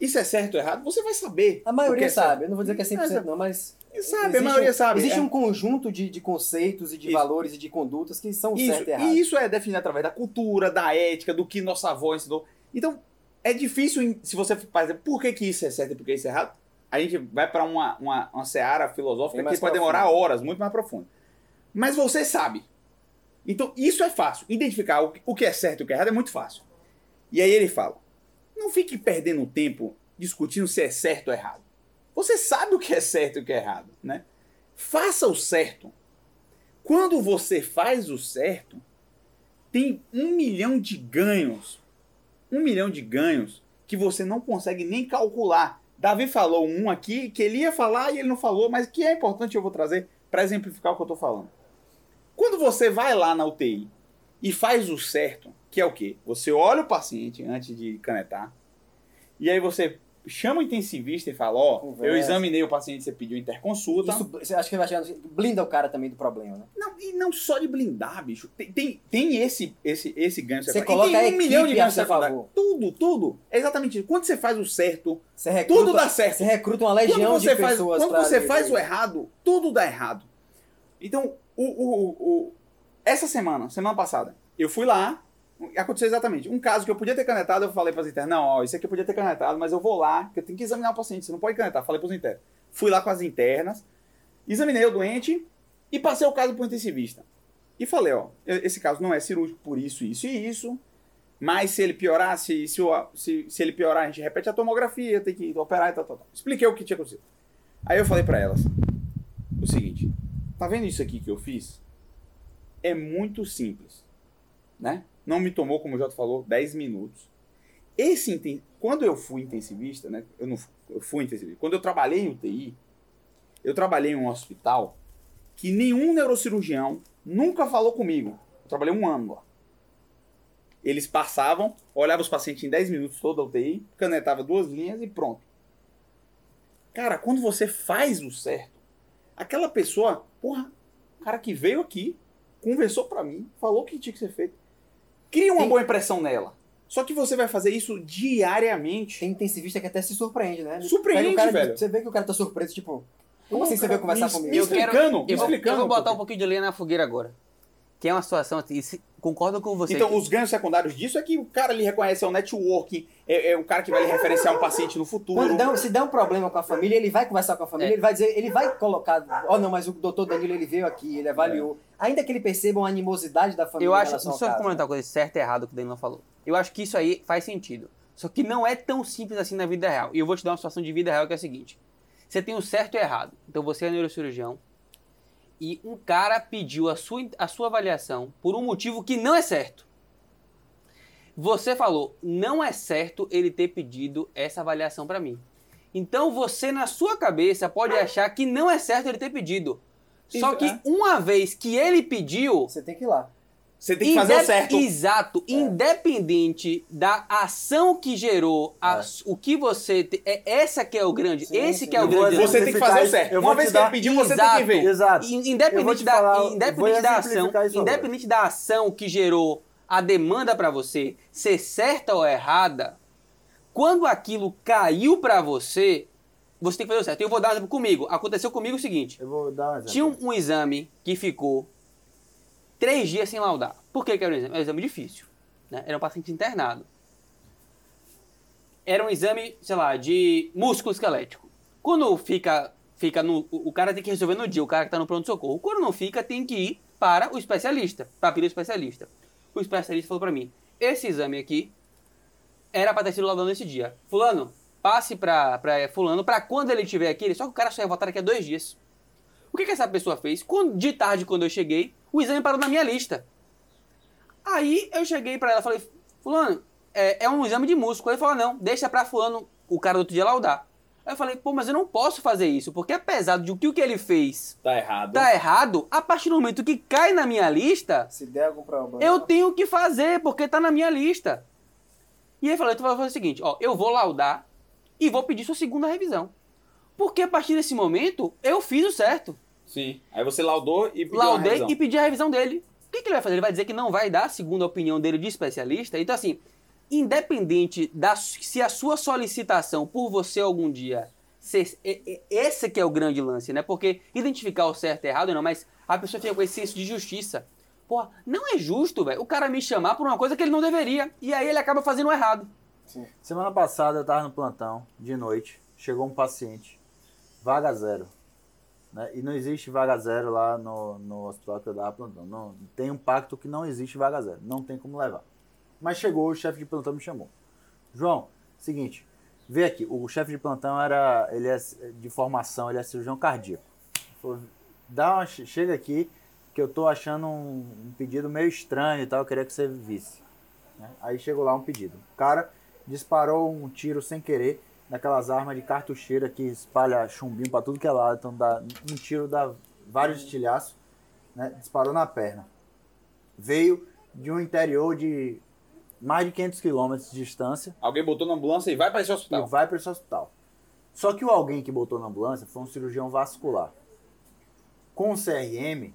isso é certo ou errado, você vai saber. A que maioria é sabe, eu não vou dizer que é 100% sabe. não, mas... Sabe, a existe maioria um- sabe. Existe é. um conjunto de, de conceitos e de Isso. valores e de condutas que são Isso, certo e errado. e isso é definido através da cultura, da ética, do que nossa avó ensinou. Então, é difícil, se você for dizer por que, que isso é certo e por que isso é errado, a gente vai para uma, uma, uma seara filosófica que pode demorar horas, muito mais profunda. Mas você sabe. Então, isso é fácil. Identificar o o que é certo e o que é errado é muito fácil. E aí ele fala: não fique perdendo tempo discutindo se é certo ou errado. Você sabe o que é certo e o que é errado, né? Faça o certo. Quando você faz o certo, tem um milhão de ganhos. Um milhão de ganhos que você não consegue nem calcular. Davi falou um aqui que ele ia falar e ele não falou, mas que é importante eu vou trazer para exemplificar o que eu estou falando. Quando você vai lá na UTI e faz o certo, que é o quê? Você olha o paciente antes de canetar, e aí você chama o intensivista e fala, ó, eu Conversa. examinei o paciente, você pediu interconsulta. Isso, você acha que vai chegar, blinda o cara também do problema, né? Não, e não só de blindar, bicho. Tem, tem, tem esse, esse, esse ganho Você coloca tem a um milhão de a ganhos secundários. favor. Tudo, tudo. É exatamente isso. Quando você faz o certo, recruta, tudo dá certo. Você recruta uma Quando legião você de faz, pessoas quando você faz né? o errado, tudo dá errado. Então, o, o, o, essa semana, semana passada, eu fui lá, aconteceu exatamente. Um caso que eu podia ter canetado, eu falei para os internos, não, ó, isso aqui eu podia ter canetado, mas eu vou lá, que eu tenho que examinar o paciente, você não pode canetar. Falei para os internos. Fui lá com as internas, examinei o doente e passei o caso para o intensivista. E falei, ó, esse caso não é cirúrgico por isso, isso e isso, mas se ele piorar, se, se, se, se ele piorar, a gente repete a tomografia, tem que operar e tal, tal, tal. Expliquei o que tinha acontecido. Aí eu falei pra elas o seguinte: tá vendo isso aqui que eu fiz? É muito simples, né? Não me tomou, como o Jota falou, 10 minutos. Esse quando eu fui intensivista, né? Eu não eu fui intensivista. Quando eu trabalhei em UTI, eu trabalhei em um hospital que nenhum neurocirurgião nunca falou comigo. Eu trabalhei um ano lá. Eles passavam, olhavam os pacientes em 10 minutos toda a UTI, canetava duas linhas e pronto. Cara, quando você faz o certo, aquela pessoa, porra, o cara que veio aqui, conversou pra mim, falou o que tinha que ser feito, cria uma Tem- boa impressão nela. Só que você vai fazer isso diariamente. Tem intensivista que até se surpreende, né? Surpreende, cara, velho. Você vê que o cara tá surpreso, tipo, como assim você veio conversar me- comigo? me Eu quero- explicando, Eu vou, explicando. eu vou botar um pouquinho de lenha na fogueira agora. Que é uma situação assim, se- concordo com você. Então, que- os ganhos secundários disso é que o cara lhe reconhece, é o networking, é, é o cara que vai lhe referenciar um paciente no futuro. Quando dá, um- se der um problema com a família, ele vai conversar com a família, É. ele vai dizer, ele vai colocar, ó não, mas o doutor Danilo ele veio aqui, ele avaliou. Ainda que ele perceba uma animosidade da família Eu acho, só caso. comentar uma coisa certo e errado que o Danilo falou. Eu acho que isso aí faz sentido. Só que não é tão simples assim na vida real. E eu vou te dar uma situação de vida real que é a seguinte. Você tem o certo e o errado. Então você é neurocirurgião e um cara pediu a sua, a sua avaliação por um motivo que não é certo. Você falou, não é certo ele ter pedido essa avaliação pra mim. Então você, na sua cabeça, pode achar que não é certo ele ter pedido. Só que é. uma vez que ele pediu, Você tem que ir lá. Você tem que fazer o Indep- certo. Exato. Independente da ação que gerou, a- É. o que você. te- é essa que é o grande. Sim, esse sim. que é o grande. Você tem que fazer o certo. Eu Uma vou vez que ele pediu, você tem Exato. que ver. Exato. Independente te da, falar- independente da ação, agora. independente da ação que gerou a demanda pra você ser certa ou errada, quando aquilo caiu pra você, você tem que fazer o certo. Eu vou dar um exemplo comigo. Aconteceu comigo o seguinte. Eu vou dar um exemplo. Tinha um, um exame que ficou três dias sem laudar. Por que, que era um exame? Era um exame difícil. Né? Era um paciente internado. Era um exame, sei lá, de músculo esquelético. Quando fica, fica no. O cara tem que resolver no dia, o cara que está no pronto-socorro. Quando não fica, tem que ir para o especialista, para pedir o especialista. O especialista falou para mim: esse exame aqui era para ter sido laudado nesse dia. Fulano, passe para Fulano para quando ele estiver aqui. Só que o cara só ia voltar daqui a dois dias. O que, que essa pessoa fez? De tarde, quando eu cheguei, o exame parou na minha lista. Aí eu cheguei pra ela e falei, fulano, é, é um exame de músculo. Ele falou, não, deixa pra fulano, o cara do outro dia laudar. Aí eu falei, pô, mas eu não posso fazer isso, porque apesar de que o que ele fez Tá errado. tá errado, a partir do momento que cai na minha lista, Se der algum problema. eu tenho que fazer, porque tá na minha lista. E aí ele falou, então vai fazer o seguinte, ó, eu vou laudar e vou pedir sua segunda revisão. Porque a partir desse momento, eu fiz o certo. Sim. Aí você laudou e pediu Laudei revisão. e pedi a revisão dele. O que, que ele vai fazer? Ele vai dizer que não vai dar, segundo a opinião dele de especialista. Então, assim, independente da se a sua solicitação por você algum dia ser, esse que é o grande lance, né? Porque identificar o certo e errado não, mas a pessoa fica com esse senso de justiça. Pô, não é justo, velho, o cara me chamar por uma coisa que ele não deveria. E aí ele acaba fazendo o errado. Semana passada eu tava no plantão, de noite, chegou um paciente, vaga zero. Né? E não existe vaga zero lá no, no hospital que eu dava plantão. Não, tem um pacto que não existe vaga zero, não tem como levar. Mas chegou, o chefe de plantão me chamou. João, seguinte, vê aqui, o chefe de plantão era, ele é de formação, ele é cirurgião cardíaco. Falou, Dá uma, che- chega aqui que eu tô achando um, um pedido meio estranho e tal, eu queria que você visse. né? Aí chegou lá um pedido. O cara disparou um tiro sem querer daquelas armas de cartucheira que espalha chumbinho pra tudo que é lado. Então dá, um tiro dá vários estilhaços. Né? Disparou na perna. Veio de um interior de mais de 500 quilômetros de distância Alguém botou na ambulância e vai pra esse e hospital. vai para esse hospital. Só que o alguém que botou na ambulância foi um cirurgião vascular. Com CRM,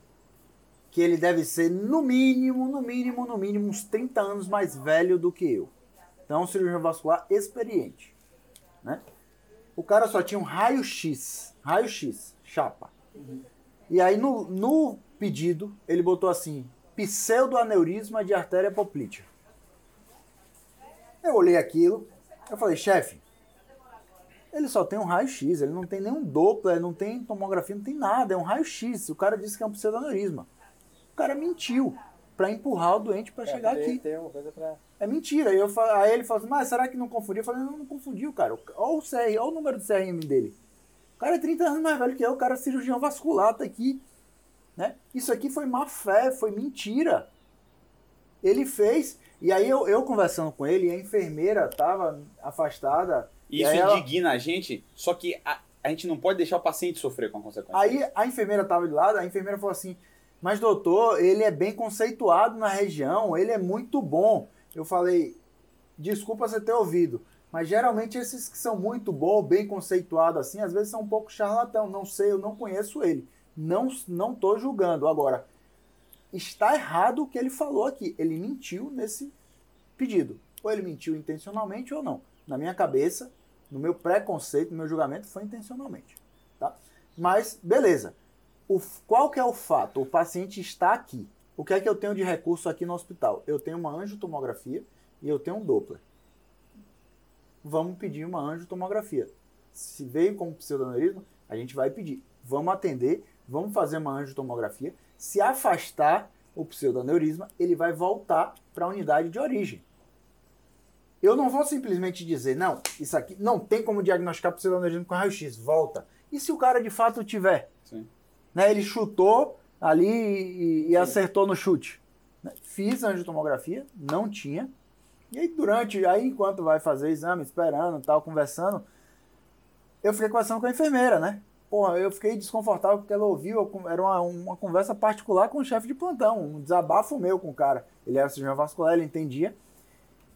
que ele deve ser no mínimo, no mínimo, no mínimo, uns 30 anos mais velho do que eu. Então, um cirurgião vascular experiente. Né? O cara só tinha um raio-x. Raio-x, chapa. E aí, no, no pedido, ele botou assim: pseudoaneurisma de artéria poplítea. Eu olhei aquilo, eu falei, chefe, ele só tem um raio-x, ele não tem nenhum Doppler, não tem tomografia, não tem nada, é um raio-x. O cara disse que é um pseudoaneurisma. O cara mentiu para empurrar o doente para chegar tem, aqui. Tem uma coisa pra... É mentira. Aí, eu, fa- aí ele falou assim, mas será que não confundiu? Eu falei, não, não confundiu, cara. Olha o, CR, olha o número do CRM dele. O cara é 30 anos mais velho que eu, o cara é cirurgião vascular, tá aqui. Né? Isso aqui foi má fé, foi mentira. Ele fez, e aí eu, eu conversando com ele, e a enfermeira tava afastada. Isso aí ela- indigna a gente, só que a, a gente não pode deixar o paciente sofrer com a consequência. Aí a enfermeira tava de lado, a enfermeira falou assim: Mas doutor, ele é bem conceituado na região, ele é muito bom. Eu falei: Desculpa você ter ouvido, mas geralmente esses que são muito bons, bem conceituados assim, às vezes são um pouco charlatão. Não sei, eu não conheço ele. Não, não tô julgando. Agora, está errado o que ele falou aqui. Ele mentiu nesse pedido. Ou ele mentiu intencionalmente ou não. Na minha cabeça, no meu preconceito, no meu julgamento, foi intencionalmente. Tá? Mas, beleza. O, qual que é o fato? O paciente está aqui. O que é que eu tenho de recurso aqui no hospital? Eu tenho uma angiotomografia e eu tenho um Doppler. Vamos pedir uma angiotomografia. Se veio com pseudoaneurisma, a gente vai pedir. Vamos atender, vamos fazer uma angiotomografia. Se afastar o pseudoaneurisma, ele vai voltar para a unidade de origem. Eu não vou simplesmente dizer, não, isso aqui não tem como diagnosticar pseudoaneurisma com raio-x, volta. E se o cara de fato tiver? Sim. Né, ele chutou ali e, e acertou no chute. Fiz a angiotomografia, não tinha. E aí durante, aí enquanto vai fazer exame, esperando, tal, conversando, eu fiquei conversando com a enfermeira, né? Porra, eu fiquei desconfortável porque ela ouviu, era uma, uma conversa particular com o chefe de plantão, um desabafo meu com o cara. Ele era cirurgião vascular, ele entendia.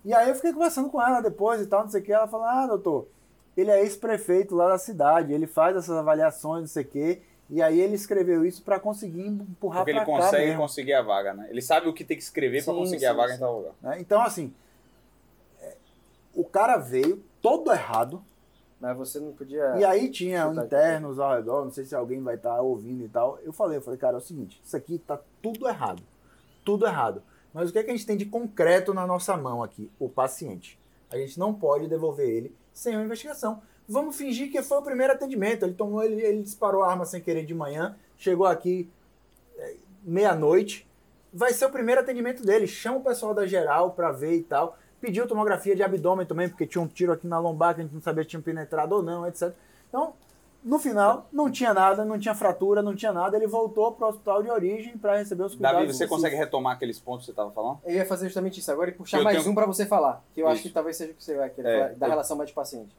E aí eu fiquei conversando com ela depois e tal, não sei o que. Ela falou, ah, doutor, ele é ex-prefeito lá da cidade, ele faz essas avaliações, não sei o quê. E aí ele escreveu isso para conseguir empurrar Porque ele pra cá consegue conseguir a vaga, né? Ele sabe o que tem que escrever Sim, conseguir sim, a vaga sim. em tal lugar. né? Então, assim, é, o cara veio todo errado, Mas você não podia. E aí tinha internos ao redor, não sei se alguém vai estar ouvindo e tal. Eu falei, eu falei, cara, é o seguinte, isso aqui tá tudo errado. Tudo errado. Mas o que, é que a gente tem de concreto na nossa mão aqui? O paciente. A gente não pode devolver ele sem uma investigação. Vamos fingir que foi o primeiro atendimento. Ele tomou, ele, ele disparou a arma sem querer de manhã, chegou aqui é, meia-noite. Vai ser o primeiro atendimento dele. Chama o pessoal da geral pra ver e tal. Pediu tomografia de abdômen também, porque tinha um tiro aqui na lombar que a gente não sabia se tinha penetrado ou não, etc. Então, no final, não tinha nada, não tinha fratura, não tinha nada. Ele voltou pro hospital de origem para receber os cuidados. Davi, você consegue retomar aqueles pontos que você estava falando? Eu ia fazer justamente isso agora e puxar Eu mais tenho- um pra você falar, que eu acho Isso. que talvez seja o que você vai querer É, falar, da eu- relação médico-paciente.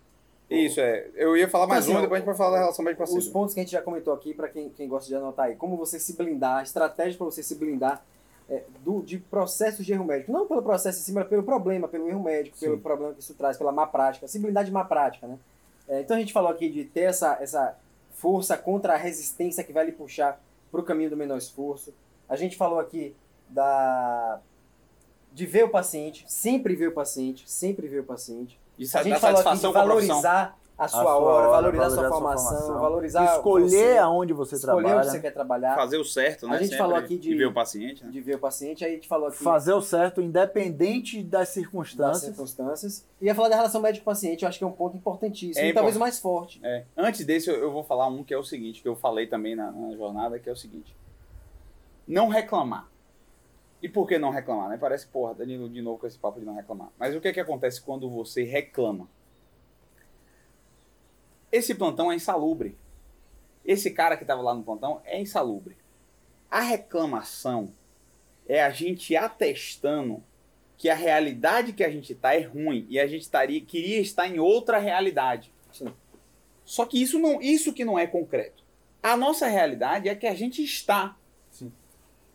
Isso, é. Eu ia falar mais Assim, um, depois a gente vai falar da relação médico Os pontos que a gente já comentou aqui, pra quem, quem gosta de anotar aí, como você se blindar, estratégia pra você se blindar é, do, de processos de erro médico. Não pelo processo em si, mas pelo problema, pelo erro médico, pelo problema que isso traz, pela má prática. Se blindar de má prática, né? É, então a gente falou aqui de ter essa, essa força contra a resistência que vai lhe puxar pro caminho do menor esforço. A gente falou aqui da de ver o paciente, sempre ver o paciente, sempre ver o paciente. E A sa- gente da falou aqui de satisfação com a profissão. valorizar a sua, sua hora, hora, valorizar a sua a formação, formação, valorizar Escolher você, aonde você escolher trabalha. onde você quer trabalhar, Fazer o certo, né? A gente Sempre. falou aqui de- E ver o paciente, né? de ver o paciente, aí a gente falou aqui Fazer o certo, independente das das circunstâncias. circunstâncias. E ia falar da relação médico-paciente, eu acho que é um ponto importantíssimo, É e talvez mais forte. É. Antes desse, eu, eu vou falar um que é o seguinte, que eu falei também na, na jornada, que é o seguinte. Não reclamar. E por que não reclamar, né? Parece, porra, Danilo de novo com esse papo de não reclamar. Mas o que é que acontece quando você reclama? Esse plantão é insalubre. Esse cara que estava lá no plantão é insalubre. A reclamação é a gente atestando que a realidade que a gente está é ruim e a gente estaria, queria estar em outra realidade. Sim. Só que isso não, isso que não é concreto. A nossa realidade é que a gente está.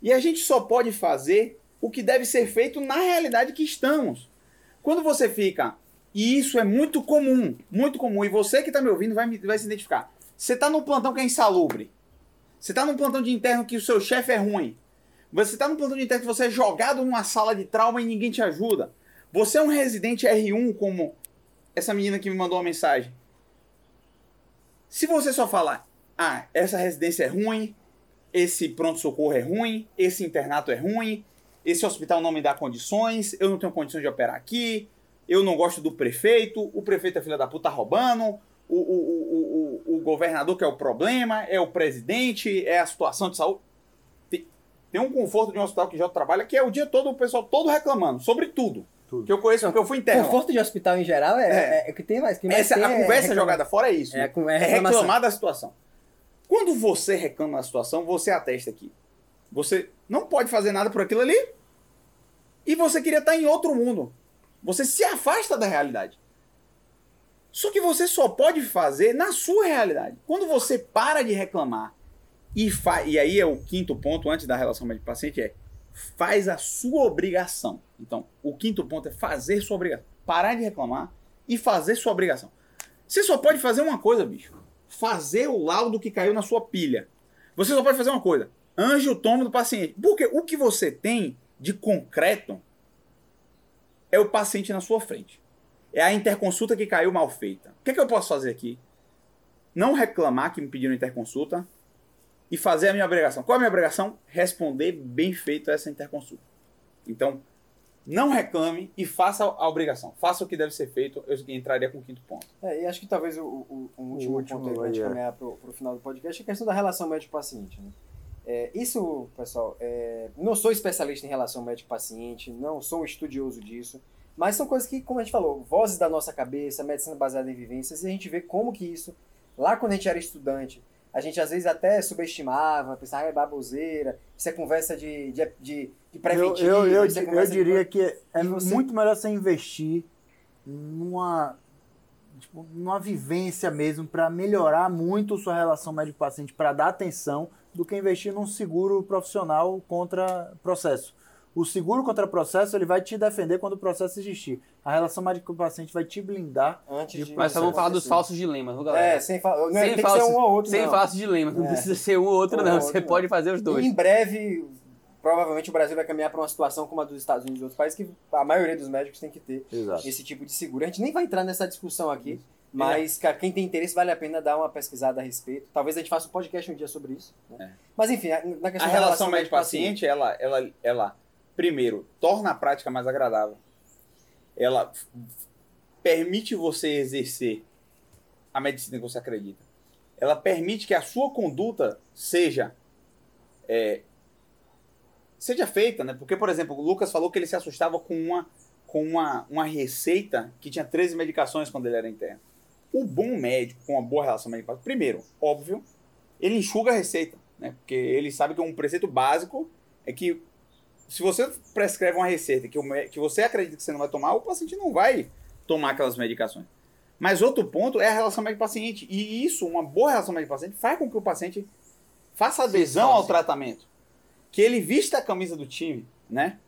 E a gente só pode fazer o que deve ser feito na realidade que estamos. Quando você fica, e isso é muito comum, muito comum, e você que está me ouvindo vai, vai se identificar. Você está no plantão que é insalubre. Você está num plantão de interno que o seu chefe é ruim. Você está num plantão de interno que você é jogado numa sala de trauma e ninguém te ajuda. Você é um residente R1, como essa menina que me mandou uma mensagem. Se você só falar, ah, essa residência é ruim, esse pronto-socorro é ruim, esse internato é ruim, esse hospital não me dá condições, eu não tenho condições de operar aqui, eu não gosto do prefeito, o prefeito é filha da puta roubando, o, o, o, o, o governador que é o problema, é o presidente, é a situação de saúde. Tem, tem um conforto de um hospital que já trabalha que é o dia todo o pessoal todo reclamando sobre tudo. Tudo. Que eu conheço porque eu fui interno. Conforto de hospital em geral é, é. é o que tem mais. que mais Essa, tem a é conversa jogada fora é isso. É, né? é É reclamar da situação. Quando você reclama da situação, você atesta aqui. Você não pode fazer nada por aquilo ali. E você queria estar em outro mundo. Você se afasta da realidade. Só que você só pode fazer na sua realidade. Quando você para de reclamar e fa e aí é o quinto ponto antes da relação médico-paciente é faz a sua obrigação. Então, o quinto ponto é fazer sua obrigação. Parar de reclamar e fazer sua obrigação. Você só pode fazer uma coisa, bicho. Fazer o laudo que caiu na sua pilha. Você só pode fazer uma coisa. Anje o tomo do paciente. Porque o que você tem de concreto é o paciente na sua frente. É a interconsulta que caiu mal feita. O que, é que eu posso fazer aqui? Não reclamar que me pediram interconsulta e fazer a minha obrigação. Qual é a minha obrigação? Responder bem feito essa interconsulta. Então, não reclame e faça a obrigação. Faça o que deve ser feito. Eu entraria com o quinto ponto. É, e acho que talvez o, o- o último, último ponto aí pra gente aí, é. caminhar pro, pro final do podcast é a questão da relação médico-paciente. Né? É, isso, pessoal, é, não sou especialista em relação médico-paciente, não sou um estudioso disso, mas são coisas que, como a gente falou, vozes da nossa cabeça, medicina baseada em vivências, e a gente vê como que isso, lá quando a gente era estudante, a gente às vezes até subestimava, pensava, ah, é baboseira, isso é conversa de, de, de, de Eu, preventivo, eu, eu, eu diria que é E você- muito melhor você investir numa, tipo, numa vivência mesmo para melhorar muito sua relação médico-paciente, para dar atenção, do que investir num seguro profissional contra processo. O seguro contra processo ele vai te defender quando o processo existir. A relação médico-paciente vai te blindar. antes de Mas só vamos falar dos falsos dilemas, viu, galera? É, sem fa... não sem tem falsos, que ser um ou outro, sem não. falsos dilemas. Não É. precisa ser um ou outro, Um não. ou Você outro, não. pode fazer os E dois. em breve, provavelmente o Brasil vai caminhar para uma situação como a dos Estados Unidos e outros países, que a maioria dos médicos tem que ter Exato. esse tipo de seguro. A gente nem vai entrar nessa discussão aqui, Mas, cara, quem tem interesse vale a pena dar uma pesquisada a respeito. Talvez a gente faça um podcast um dia sobre isso. né? É. Mas enfim, a- na A questão da relação médico-paciente, ela, ela, ela, primeiro, torna a prática mais agradável. Ela permite você exercer a medicina que você acredita. Ela permite que a sua conduta seja é, seja feita, né? Porque, por exemplo, o Lucas falou que ele se assustava com uma, com uma, uma receita que tinha 13 medicações quando ele era interno. O bom médico, com uma boa relação médico primeiro, óbvio, ele enxuga a receita, né? Porque ele sabe que um preceito básico é que se você prescreve uma receita que, o que você acredita que você não vai tomar, o paciente não vai tomar aquelas medicações. Mas outro ponto é a relação médico-paciente. E isso, uma boa relação médico-paciente, faz com que o paciente faça adesão ao tratamento. Que ele vista a camisa do time, né?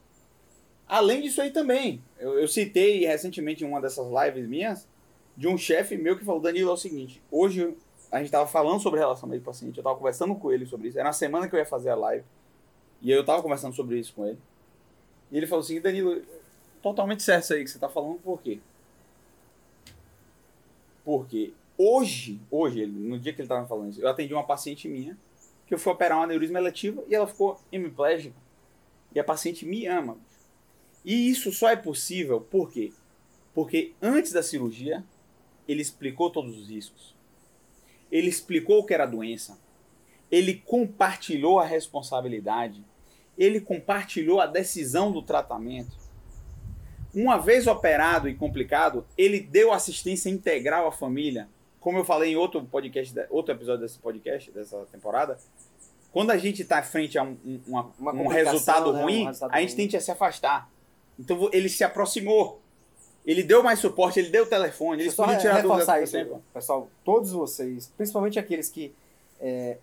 Além disso aí também, eu, eu citei recentemente em uma dessas lives minhas, de um chefe meu que falou, Danilo, é o seguinte, hoje a gente tava falando sobre relação médico-paciente, eu tava conversando com ele sobre isso, era na semana que eu ia fazer a live, e eu tava conversando sobre isso com ele, e ele falou assim, Danilo, totalmente certo aí que você tá falando, por quê? Porque hoje, hoje, no dia que ele tava me falando isso, eu atendi uma paciente minha, que eu fui operar uma aneurisma eletiva, e ela ficou hemiplégica, e a paciente me ama. E isso só é possível, por quê? Porque antes da cirurgia, ele explicou todos os riscos. Ele explicou o que era a doença. Ele compartilhou a responsabilidade. Ele compartilhou a decisão do tratamento. Uma vez operado e complicado, ele deu assistência integral à família. Como eu falei em outro podcast, outro episódio desse podcast, dessa temporada, quando a gente está frente a um, um- uma- Uma um resultado né? Um ruim, resultado a gente ruim. tende a se afastar. Então ele se aproximou. Ele deu mais suporte, ele deu o telefone, ele só tirar reforçar isso, tempo. pessoal. Todos vocês, principalmente aqueles que é,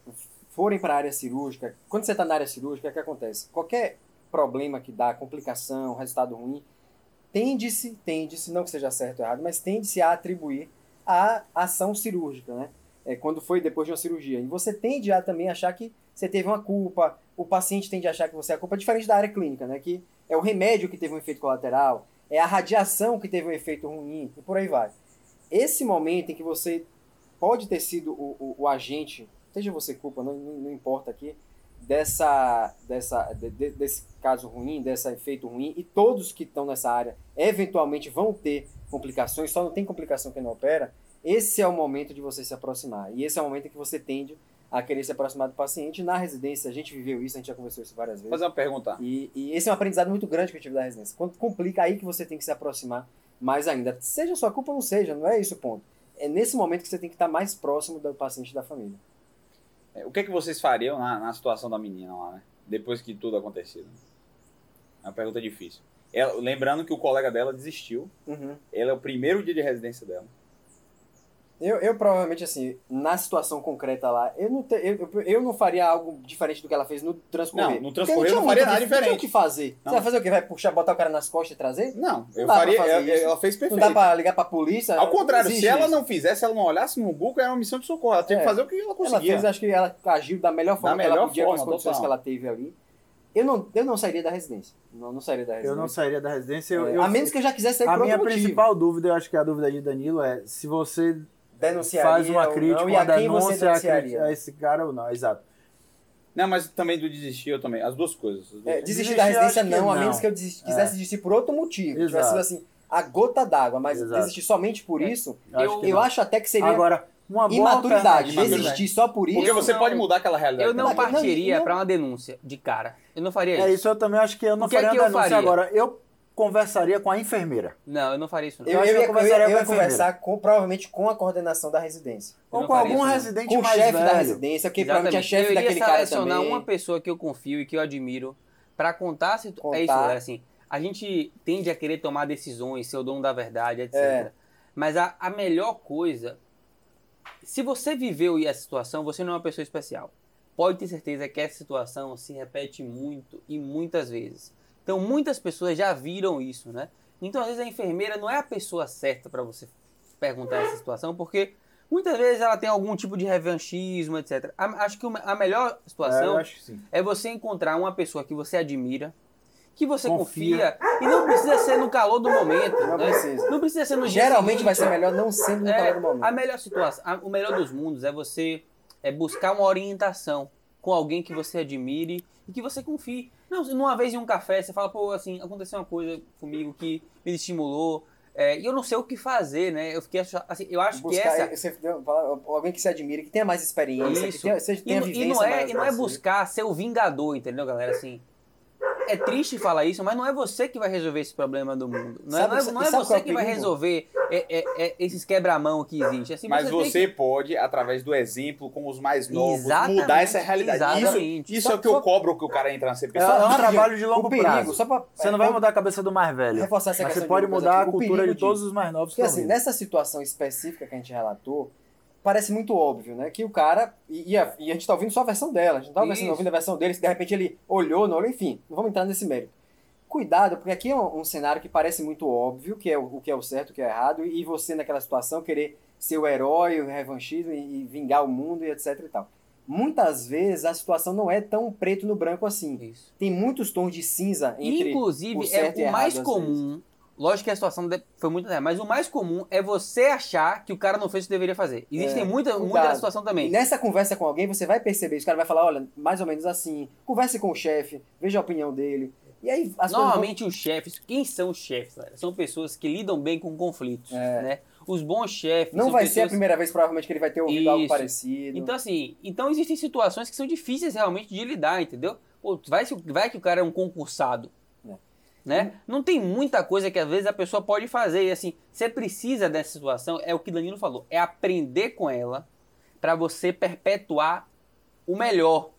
forem para a área cirúrgica, quando você está na área cirúrgica, o que acontece? Qualquer problema que dá, complicação, resultado ruim, tende-se, tende-se, não que seja certo ou errado, mas tende-se a atribuir à ação cirúrgica, né? É, quando foi depois de uma cirurgia. E você tende a também achar que você teve uma culpa, o paciente tende a achar que você é a culpa, diferente da área clínica, né? Que é o remédio que teve um efeito colateral, é a radiação que teve um efeito ruim, e por aí vai. Esse momento em que você pode ter sido o, o, o agente, seja você culpa, não, não importa aqui, dessa, dessa, de- de- desse caso ruim, desse efeito ruim, e todos que estão nessa área eventualmente vão ter complicações, só não tem complicação quem não opera, esse é o momento de você se aproximar. E esse é o momento em que você tende a querer se aproximar do paciente. Na residência, a gente viveu isso, a gente já conversou isso várias vezes. fazer uma pergunta. E, e esse é um aprendizado muito grande que eu tive da residência. Quando complica, aí que você tem que se aproximar mais ainda. Seja sua culpa ou não seja, não é isso o ponto. É nesse momento que você tem que estar mais próximo do paciente e da família. É, O que, é que vocês fariam na, na situação da menina lá, né? Depois que tudo acontecido? É uma pergunta difícil. Ela- lembrando que o colega dela desistiu. Uhum. Ela é o primeiro dia de residência dela. Eu, eu provavelmente, assim, na situação concreta lá, eu não, te- eu, eu- eu não faria algo diferente do que ela fez no transcorrer. Não, no transcorrer eu não faria nada que- Não tinha o diferente. que fazer. Não. Você vai fazer o quê? Vai puxar, botar o cara nas costas e trazer? Não, eu pra faria. fazer Ela, ela fez Não perfeito. dá pra ligar pra polícia? Ao contrário, se ela isso. não fizesse, se ela não olhasse no Google, era uma missão de socorro. Ela tinha que É. fazer o que ela Ela conseguia. fez, acho que ela agiu da melhor forma que melhor ela podia com as forma, condições que ela teve ali. Eu não, eu não sairia da residência. Não, não sairia da Eu residência. não sairia da residência. Eu, É, eu- a menos que eu já quisesse sair a por minha motivo. principal dúvida, eu acho que é a dúvida de Danilo é se você Denunciaria faz uma ou crítica, não, e uma a quem você denúncia a, a esse cara ou não. Exato. Não, mas também do desistir eu também. As duas coisas. As duas É, desistir Desistir, da residência que não, a não. menos que eu desist- quisesse desistir por outro motivo. Exato. Tivesse sido assim, a gota d'água, mas Exato. desistir somente por É. isso, Eu, acho Eu- que eu não. acho até que seria Agora, uma boa imaturidade. Desistir só por isso. Porque você não- pode mudar aquela realidade. Eu não Não, não, partiria não- pra uma denúncia de cara. Eu não faria É isso. isso, eu também acho que eu não O que é faria que uma eu denúncia faria? agora. Eu conversaria com a enfermeira. Não, eu não faria isso. Não. Eu, acho eu que ia, eu conversaria eu ia- eu ia com conversar com, provavelmente com a coordenação da residência. Eu Ou com algum isso, residente Com o mais chefe velho. da residência, que provavelmente é Exatamente. chefe eu iria daquele cara selecionar também. uma pessoa que eu confio e que eu admiro pra contar a situação. Contar. É isso, é assim. A gente tende a querer tomar decisões, ser o dono da verdade, etc. É. Mas a, a melhor coisa, se você viveu essa situação, você não é uma pessoa especial. Pode ter certeza que essa situação se repete muito e muitas vezes. Então, muitas pessoas já viram isso, né? Então, às vezes, a enfermeira não é a pessoa certa para você perguntar essa situação, porque muitas vezes ela tem algum tipo de revanchismo, etc. A- acho que a melhor É, situação sim. é você encontrar uma pessoa que você admira, que você Confia. confia. E não precisa ser no calor do momento. Não né? precisa. Não precisa ser no Geralmente vai ser melhor não sendo no É, calor do momento. a melhor situação, a- o melhor dos mundos é você é buscar uma orientação com alguém que você admire e que você confie. Não, numa vez em um café, você fala, pô, assim, aconteceu uma coisa comigo que me estimulou, é, e eu não sei o que fazer, né? Eu fiquei, assim, eu acho que Buscar essa... você alguém que se admire, que tenha mais experiência, que Isso. tenha, seja, E, tenha não- vivência e não é, maior e não que é buscar ser o vingador, entendeu, galera? Assim, é triste falar isso, mas não é você que vai resolver esse problema do mundo. Não é, Sabe- não é, não é você é o que vai resolver é, é, é, esses quebra-mão que existem. Assim, Mas que- você pode, através do exemplo, com os mais novos, Exatamente, mudar essa realidade. exatamente. Isso, isso Só- é o que eu só- cobro que o cara entra na CP. É, é um trabalho de longo perigo, prazo. só pra, Você não vai mudar a cabeça do mais velho. reforçar essa Mas você de pode mudar a cultura de todos os mais novos que Porque estão assim, nessa situação específica que a gente relatou, parece muito óbvio, né? Que o cara. E, e a, e a gente tá ouvindo só a versão dela, a gente não tá ouvindo a versão dele, se de repente ele olhou, não olhou, enfim, não vamos entrar nesse mérito. Cuidado, porque aqui é um, um cenário que parece muito óbvio, que é o, o que é o certo, o que é o errado, e você naquela situação querer ser o herói, o revanchismo e, e vingar o mundo e etc e tal. Muitas vezes a situação não é tão preto no branco assim. Isso. Tem muitos tons de cinza entre o Inclusive, é certo e o errado, mais comum. Lógico que a situação foi muito errada, mas o mais comum é você achar que o cara não fez o que deveria fazer. Existe É, muita, cuidado. muita situação também. nessa conversa com alguém, você vai perceber. O cara vai falar, olha, mais ou menos assim. Converse com o chefe, veja a opinião dele. E aí coisas vão- Normalmente os chefes, quem são os chefes? galera? São pessoas que lidam bem com conflitos, É. né? Os bons chefes não vai ser a pessoas- primeira vez, provavelmente, que ele vai ter ouvido algo Isso. parecido. Então assim, então existem situações que são difíceis realmente de lidar, entendeu? Pô, vai, vai que o cara é um concursado. Né? Não tem muita coisa que às vezes a pessoa pode fazer. E assim, você precisa dessa situação, é o que Danilo falou, é aprender com ela para você perpetuar o melhor,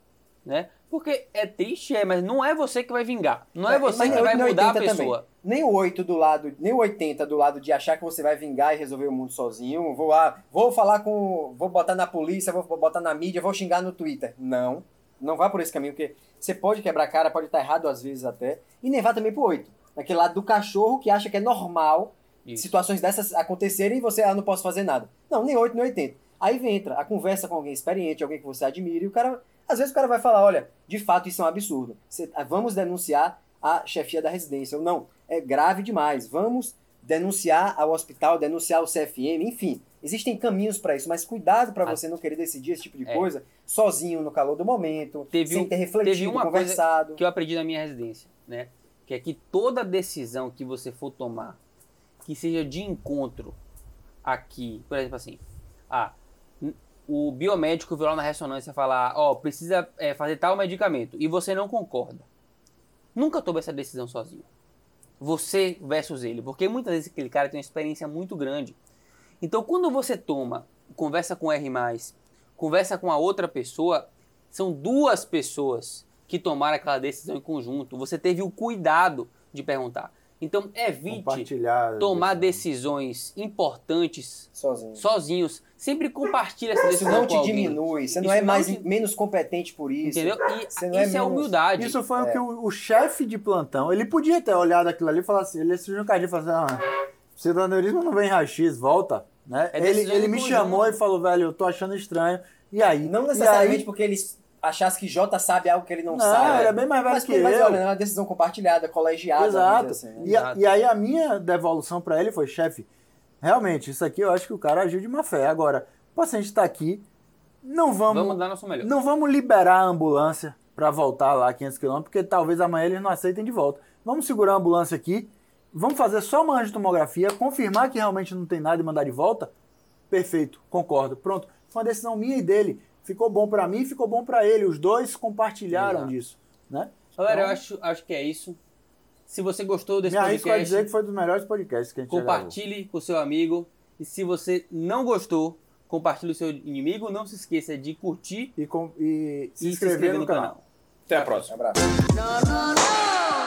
né? Porque é triste, é, mas não é você que vai vingar. Não é, É, você que vai 80 mudar a também. pessoa. Nem o 8 do lado, nem o 80 do lado de achar que você vai vingar e resolver o mundo sozinho. Vou, ah, vou falar com. Vou botar na polícia, vou botar na mídia, vou xingar no Twitter. Não. Não vá por esse caminho, porque você pode quebrar a cara, pode estar errado às vezes até. E nem vá também pro 8. Naquele lado do cachorro que acha que é normal Isso. situações dessas acontecerem e você, ah, não posso fazer nada. Não, nem 8, nem 80. Aí vem, entra a conversa com alguém experiente, alguém que você admira, e o cara, às vezes o cara vai falar, olha, de fato isso é um absurdo. Você- ah, vamos denunciar a chefia da residência. Ou não, é grave demais. Vamos denunciar ao hospital, denunciar ao CFM, enfim. Existem caminhos para isso, mas cuidado para Ah. você não querer decidir esse tipo de É. coisa sozinho no calor do momento, Teve sem ter refletido, teve uma coisa conversado. que eu aprendi na minha residência, né? Que é que toda decisão que você for tomar, que seja de encontro aqui, por exemplo assim, ah, o biomédico lá na ressonância falar, ó, precisa é, fazer tal medicamento, e você não concorda. Nunca tome essa decisão sozinho. Você versus ele, porque muitas vezes aquele cara tem uma experiência muito grande. Então, quando você toma, conversa com o R+, conversa com a outra pessoa, são duas pessoas que tomaram aquela decisão em conjunto. Você teve o cuidado de perguntar. Então, evite tomar decisões importantes Sozinho. sozinhos. Sempre compartilhe essa Isso decisão não com te alguém. diminui, você não Isso é não mais, te- menos competente por isso. Entendeu? E Você não é isso é, menos- humildade. Isso foi É. o que o, o chefe de plantão, ele podia ter olhado aquilo ali e falar assim, ele surgiu um cadinho e falou assim, ah, cidadanirismo não vem raio-x, volta. Né? É ele ele me chamou e falou, velho, eu tô achando estranho. E aí? Não necessariamente aí- porque eles achassem que Jota sabe algo que ele não, Não, sabe. ele é bem mais velho mas, que mas eu. olha, é uma decisão compartilhada, colegiada. Exato. assim, né? E, Exato. e aí a minha devolução pra ele foi, chefe, realmente, isso aqui eu acho que o cara agiu de má fé. Agora, o paciente tá aqui, não vamos, Vamos dar nosso melhor. não vamos liberar a ambulância pra voltar lá 500 km, porque talvez amanhã eles não aceitem de volta. Vamos segurar a ambulância aqui, vamos fazer só uma angiotomografia, confirmar que realmente não tem nada e mandar de volta. Perfeito, concordo. Pronto, foi uma decisão minha e dele. Ficou bom pra mim, ficou bom pra ele. Os dois compartilharam Exato. disso, né? Galera, eu Então, acho, acho que é isso. Se você gostou desse podcast, dizer que foi um dos melhores podcasts que a gente compartilhe com o seu amigo. E se você não gostou, compartilhe o seu inimigo. Não se esqueça de curtir e, com- e se e inscrever no, canal. Até a próxima. Um abraço. No, no, no.